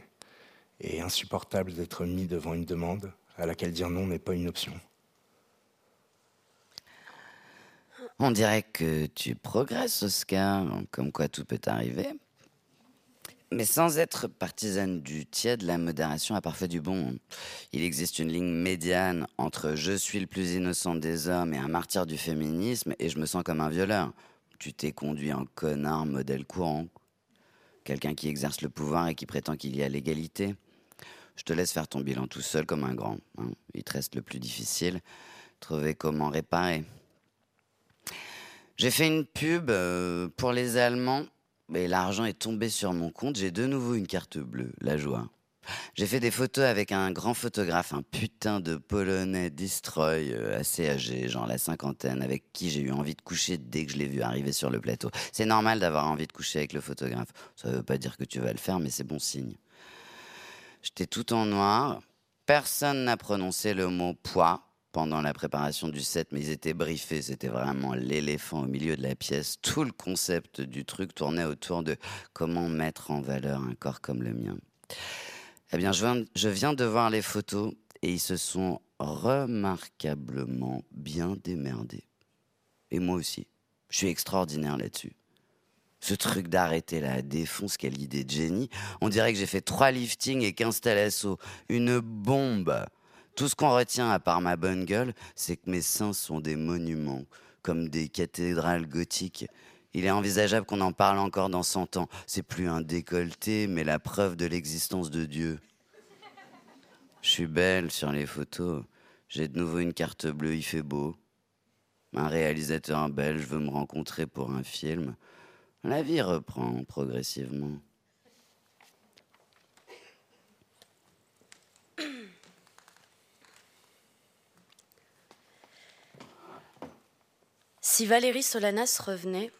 et insupportable d'être mis devant une demande à laquelle dire non n'est pas une option. On dirait que tu progresses, Oscar, comme quoi tout peut arriver. Mais sans être partisane du tiède, la modération a parfait du bon. Il existe une ligne médiane entre je suis le plus innocent des hommes et un martyr du féminisme et je me sens comme un violeur tu t'es conduit en connard modèle courant. Quelqu'un qui exerce le pouvoir et qui prétend qu'il y a l'égalité. Je te laisse faire ton bilan tout seul comme un grand. Hein. Il te reste le plus difficile, trouver comment réparer. J'ai fait une pub euh, pour les Allemands, mais l'argent est tombé sur mon compte. J'ai de nouveau une carte bleue, la joie. J'ai fait des photos avec un grand photographe, un putain de Polonais destroy euh, assez âgé, genre la cinquantaine, avec qui j'ai eu envie de coucher dès que je l'ai vu arriver sur le plateau. C'est normal d'avoir envie de coucher avec le photographe. Ça veut pas dire que tu vas le faire, mais c'est bon signe. J'étais tout en noir. Personne n'a prononcé le mot poids pendant la préparation du set, mais ils étaient briefés. C'était vraiment l'éléphant au milieu de la pièce. Tout le concept du truc tournait autour de comment mettre en valeur un corps comme le mien. Eh bien, je viens, de voir les photos et ils se sont remarquablement bien démerdés. Et moi aussi. Je suis extraordinaire là-dessus. Ce truc d'arrêter la défonce, quelle idée de génie. On dirait que j'ai fait trois liftings et 15 l'assaut. Une bombe. Tout ce qu'on retient, à part ma bonne gueule, c'est que mes seins sont des monuments, comme des cathédrales gothiques. Il est envisageable qu'on en parle encore dans 100 ans. C'est plus un décolleté, mais la preuve de l'existence de Dieu. Je suis belle sur les photos. J'ai de nouveau une carte bleue, il fait beau. Un réalisateur belge veut me rencontrer pour un film. La vie reprend progressivement. Si Valérie Solanas revenait,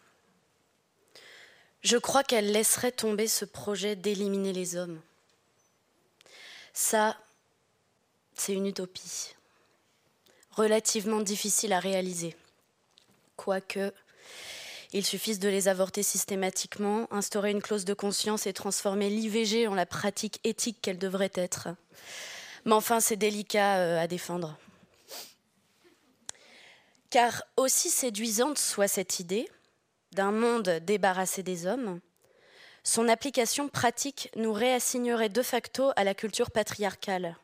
je crois qu'elle laisserait tomber ce projet d'éliminer les hommes. Ça, c'est une utopie, relativement difficile à réaliser. Quoique, il suffise de les avorter systématiquement, instaurer une clause de conscience et transformer l'IVG en la pratique éthique qu'elle devrait être. Mais enfin, c'est délicat euh, à défendre. Car aussi séduisante soit cette idée, d'un monde débarrassé des hommes, son application pratique nous réassignerait de facto à la culture patriarcale,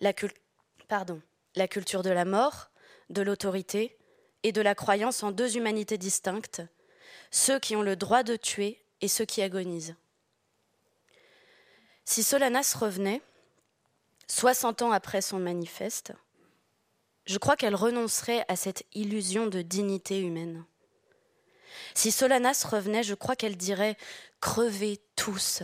la, culture de la mort, de l'autorité et de la croyance en deux humanités distinctes, ceux qui ont le droit de tuer et ceux qui agonisent. Si Solanas revenait, 60 ans après son manifeste, je crois qu'elle renoncerait à cette illusion de dignité humaine. Si Solanas revenait, je crois qu'elle dirait Crevez tous.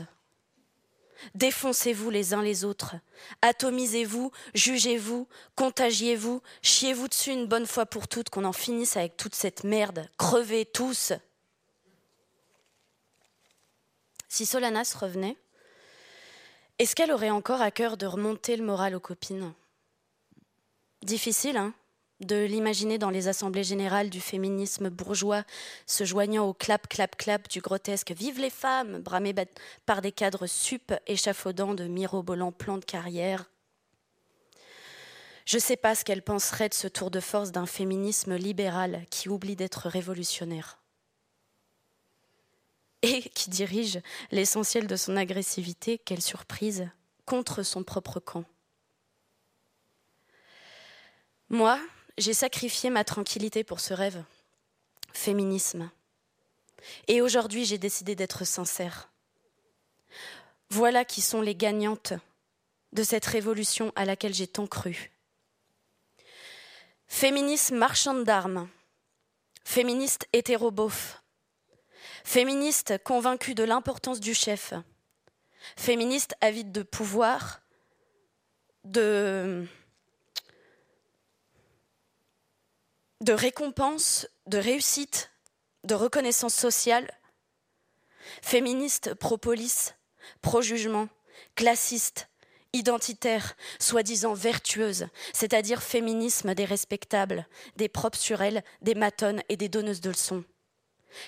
Défoncez-vous les uns les autres. Atomisez-vous, jugez-vous, contagiez-vous, chiez-vous dessus une bonne fois pour toutes, qu'on en finisse avec toute cette merde. Crevez tous. Si Solanas revenait, Est-ce qu'elle aurait encore à cœur de remonter le moral aux copines? Difficile, hein? De l'imaginer dans les assemblées générales du féminisme bourgeois, se joignant au clap, clap, clap du grotesque Vive les femmes, bramé par des cadres sup échafaudants de mirobolants plans de carrière. Je ne sais pas ce qu'elle penserait de ce tour de force d'un féminisme libéral qui oublie d'être révolutionnaire et qui dirige l'essentiel de son agressivité, quelle surprise, contre son propre camp. Moi, j'ai sacrifié ma tranquillité pour ce rêve, féminisme. Et aujourd'hui, j'ai décidé d'être sincère. Voilà qui sont les gagnantes de cette révolution à laquelle j'ai tant cru. Féminisme marchande d'armes, féministe hétérobof, féministe convaincu de l'importance du chef, féministe avide de pouvoir, de de récompense, de réussite, de reconnaissance sociale, féministe pro-police, pro-jugement, classiste, identitaire, soi-disant vertueuse, c'est-à-dire féminisme des respectables, des propres sur elles, des matonnes et des donneuses de leçons.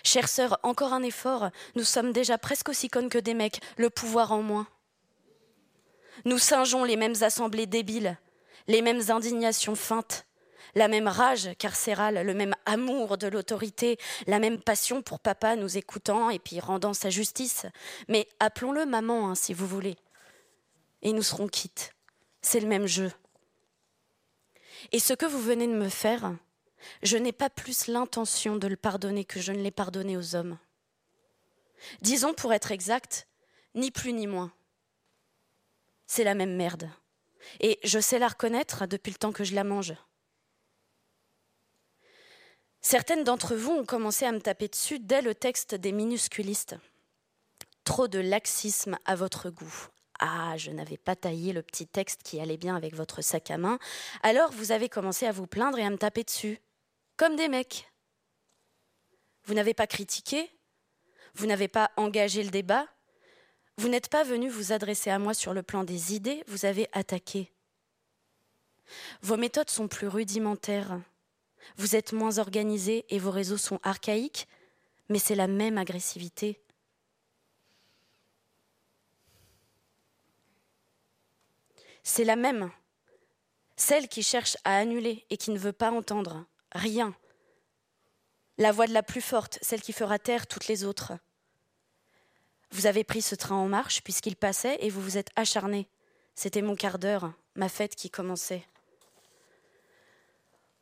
Chères sœurs, encore un effort, nous sommes déjà presque aussi connes que des mecs, le pouvoir en moins. Nous singeons les mêmes assemblées débiles, les mêmes indignations feintes, la même rage carcérale, le même amour de l'autorité, la même passion pour papa nous écoutant et puis rendant sa justice. Mais appelons-le maman, hein, si vous voulez. Et nous serons quittes. C'est le même jeu. Et ce que vous venez de me faire, je n'ai pas plus l'intention de le pardonner que je ne l'ai pardonné aux hommes. Disons pour être exact, ni plus ni moins. C'est la même merde. Et je sais la reconnaître depuis le temps que je la mange. Certaines d'entre vous ont commencé à me taper dessus dès le texte des minusculistes. Trop de laxisme à votre goût. Ah, je n'avais pas taillé le petit texte qui allait bien avec votre sac à main. Alors vous avez commencé à vous plaindre et à me taper dessus. Comme des mecs. Vous n'avez pas critiqué Vous n'avez pas engagé le débat Vous n'êtes pas venu vous adresser à moi sur le plan des idées, vous avez attaqué. Vos méthodes sont plus rudimentaires vous êtes moins organisé et vos réseaux sont archaïques, mais c'est la même agressivité. C'est la même. Celle qui cherche à annuler et qui ne veut pas entendre rien. La voix de la plus forte, celle qui fera taire toutes les autres. Vous avez pris ce train en marche puisqu'il passait et vous vous êtes acharné. C'était mon quart d'heure, ma fête qui commençait.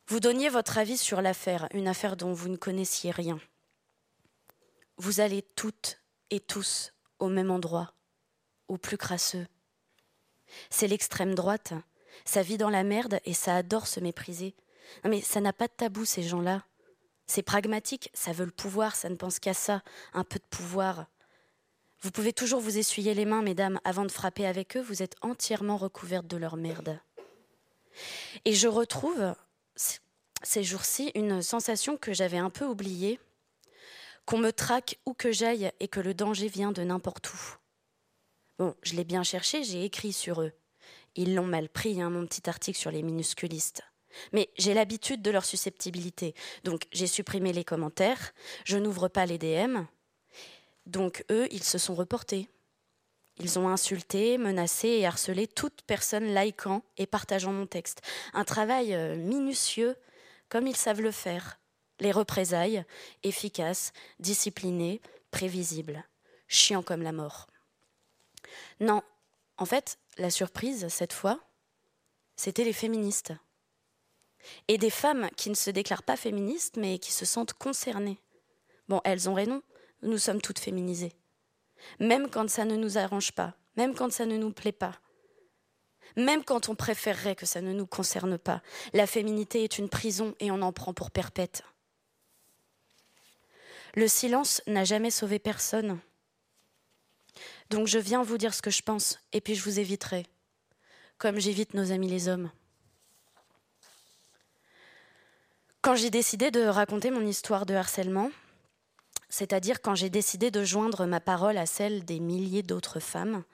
Vous donniez votre avis sur l'affaire, une affaire dont vous ne connaissiez rien. Vous allez toutes et tous au même endroit, au plus crasseux. C'est l'extrême droite, ça vit dans la merde et ça adore se mépriser. mais ça n'a pas de tabou, ces gens-là. C'est pragmatique, ça veut le pouvoir, ça ne pense qu'à ça, un peu de pouvoir. Vous pouvez toujours vous essuyer les mains, mesdames, avant de frapper avec eux, vous êtes entièrement recouvertes de leur merde. Et je retrouve ces jours-ci une sensation que j'avais un peu oubliée, qu'on me traque où que j'aille et que le danger vient de n'importe où. Bon, je l'ai bien cherché, j'ai écrit sur eux. Ils l'ont mal pris, hein, mon petit article sur les minusculistes. Mais j'ai l'habitude de leur susceptibilité, donc j'ai supprimé les commentaires, je n'ouvre pas les DM. Donc eux, ils se sont reportés. Ils ont insulté, menacé et harcelé toute personne likant et partageant mon texte. Un travail euh, minutieux, comme ils savent le faire. Les représailles, efficaces, disciplinées, prévisibles, chiant comme la mort. Non, en fait, la surprise, cette fois, c'était les féministes. Et des femmes qui ne se déclarent pas féministes, mais qui se sentent concernées. Bon, elles ont raison, nous sommes toutes féminisées même quand ça ne nous arrange pas, même quand ça ne nous plaît pas, même quand on préférerait que ça ne nous concerne pas. La féminité est une prison et on en prend pour perpète. Le silence n'a jamais sauvé personne. Donc je viens vous dire ce que je pense, et puis je vous éviterai, comme j'évite nos amis les hommes. Quand j'ai décidé de raconter mon histoire de harcèlement, c'est-à-dire quand j'ai décidé de joindre ma parole à celle des milliers d'autres femmes,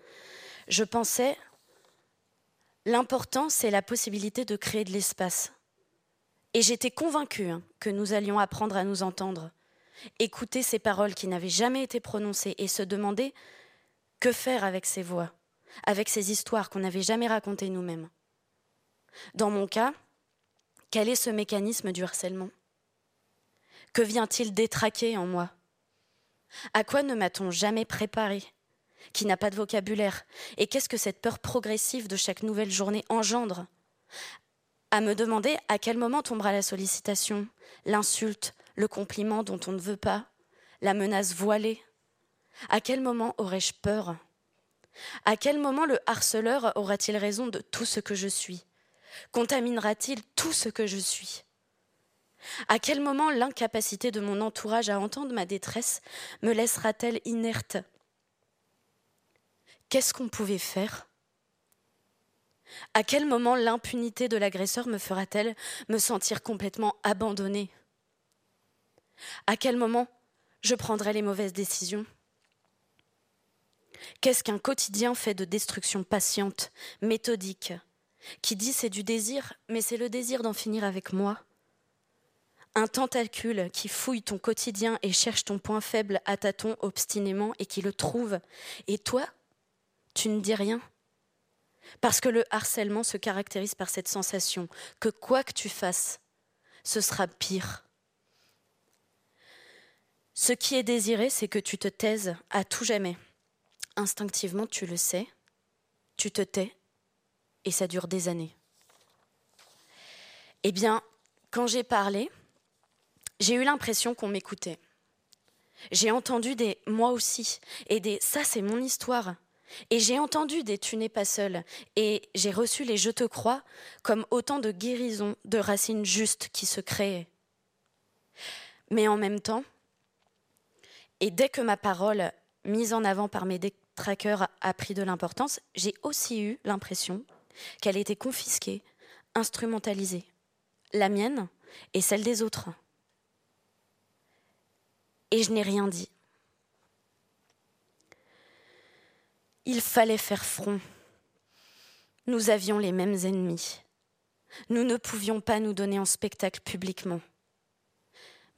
Je pensais, l'important, c'est la possibilité de créer de l'espace. Et j'étais convaincue hein, que nous allions apprendre à nous entendre, écouter ces paroles qui n'avaient jamais été prononcées et se demander que faire avec ces voix, avec ces histoires qu'on n'avait jamais racontées nous-mêmes? Dans mon cas, quel est ce mécanisme du harcèlement? Que vient-il détraquer en moi? À quoi ne m'a-t-on jamais préparé Qui n'a pas de vocabulaire? Et qu'est-ce que cette peur progressive de chaque nouvelle journée engendre? À me demander à quel moment tombera la sollicitation, l'insulte, le compliment dont on ne veut pas, la menace voilée. À quel moment aurais-je peur? À quel moment le harceleur aura-t-il raison de tout ce que je suis? Contaminera-t-il tout ce que je suis? À quel moment l'incapacité de mon entourage à entendre ma détresse me laissera-t-elle inerte? Qu'est-ce qu'on pouvait faire? À quel moment l'impunité de l'agresseur me fera-t-elle me sentir complètement abandonnée? À quel moment je prendrai les mauvaises décisions? Qu'est-ce qu'un quotidien fait de destruction patiente, méthodique, qui dit c'est du désir, mais c'est le désir d'en finir avec moi? Un tentacule qui fouille ton quotidien et cherche ton point faible à tâtons obstinément et qui le trouve. Et toi, tu ne dis rien. Parce que le harcèlement se caractérise par cette sensation que quoi que tu fasses, ce sera pire. Ce qui est désiré, c'est que tu te taises à tout jamais. Instinctivement, tu le sais, tu te tais et ça dure des années. Eh bien, quand j'ai parlé, j'ai eu l'impression qu'on m'écoutait. J'ai entendu des moi aussi et des ça c'est mon histoire. Et j'ai entendu des tu n'es pas seul. Et j'ai reçu les je te crois comme autant de guérisons, de racines justes qui se créaient. Mais en même temps, et dès que ma parole, mise en avant par mes détraqueurs, a pris de l'importance, j'ai aussi eu l'impression qu'elle était confisquée, instrumentalisée, la mienne et celle des autres. Et je n'ai rien dit. Il fallait faire front. Nous avions les mêmes ennemis. Nous ne pouvions pas nous donner en spectacle publiquement.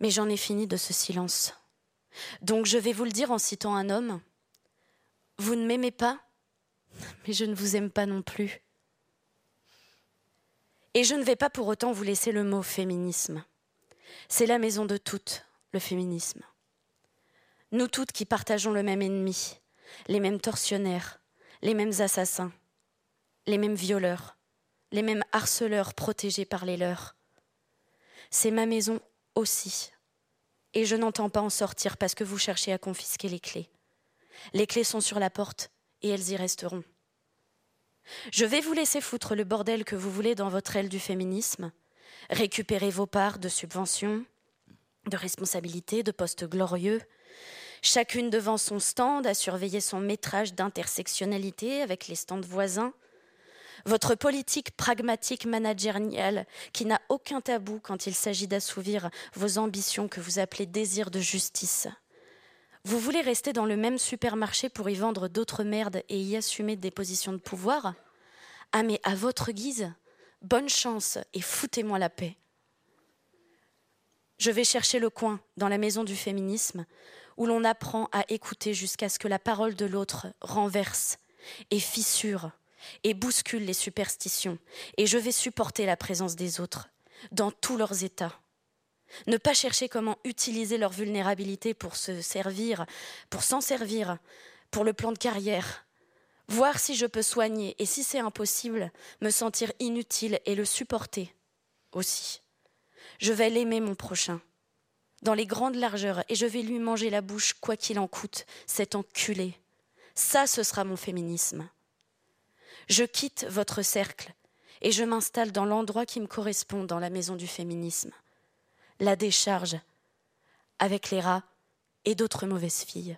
Mais j'en ai fini de ce silence. Donc je vais vous le dire en citant un homme. Vous ne m'aimez pas, mais je ne vous aime pas non plus. Et je ne vais pas pour autant vous laisser le mot féminisme. C'est la maison de toutes, le féminisme. Nous toutes qui partageons le même ennemi, les mêmes tortionnaires, les mêmes assassins, les mêmes violeurs, les mêmes harceleurs protégés par les leurs. C'est ma maison aussi. Et je n'entends pas en sortir parce que vous cherchez à confisquer les clés. Les clés sont sur la porte et elles y resteront. Je vais vous laisser foutre le bordel que vous voulez dans votre aile du féminisme, récupérer vos parts de subventions, de responsabilités, de postes glorieux, chacune devant son stand à surveiller son métrage d'intersectionnalité avec les stands voisins, votre politique pragmatique managériale qui n'a aucun tabou quand il s'agit d'assouvir vos ambitions que vous appelez désir de justice. Vous voulez rester dans le même supermarché pour y vendre d'autres merdes et y assumer des positions de pouvoir? Ah mais à votre guise, bonne chance et foutez-moi la paix. Je vais chercher le coin dans la maison du féminisme où l'on apprend à écouter jusqu'à ce que la parole de l'autre renverse et fissure et bouscule les superstitions, et je vais supporter la présence des autres dans tous leurs états ne pas chercher comment utiliser leur vulnérabilité pour se servir, pour s'en servir, pour le plan de carrière. Voir si je peux soigner et si c'est impossible, me sentir inutile et le supporter aussi. Je vais l'aimer mon prochain, dans les grandes largeurs, et je vais lui manger la bouche quoi qu'il en coûte, cet enculé. Ça, ce sera mon féminisme. Je quitte votre cercle et je m'installe dans l'endroit qui me correspond dans la maison du féminisme la décharge avec les rats et d'autres mauvaises filles.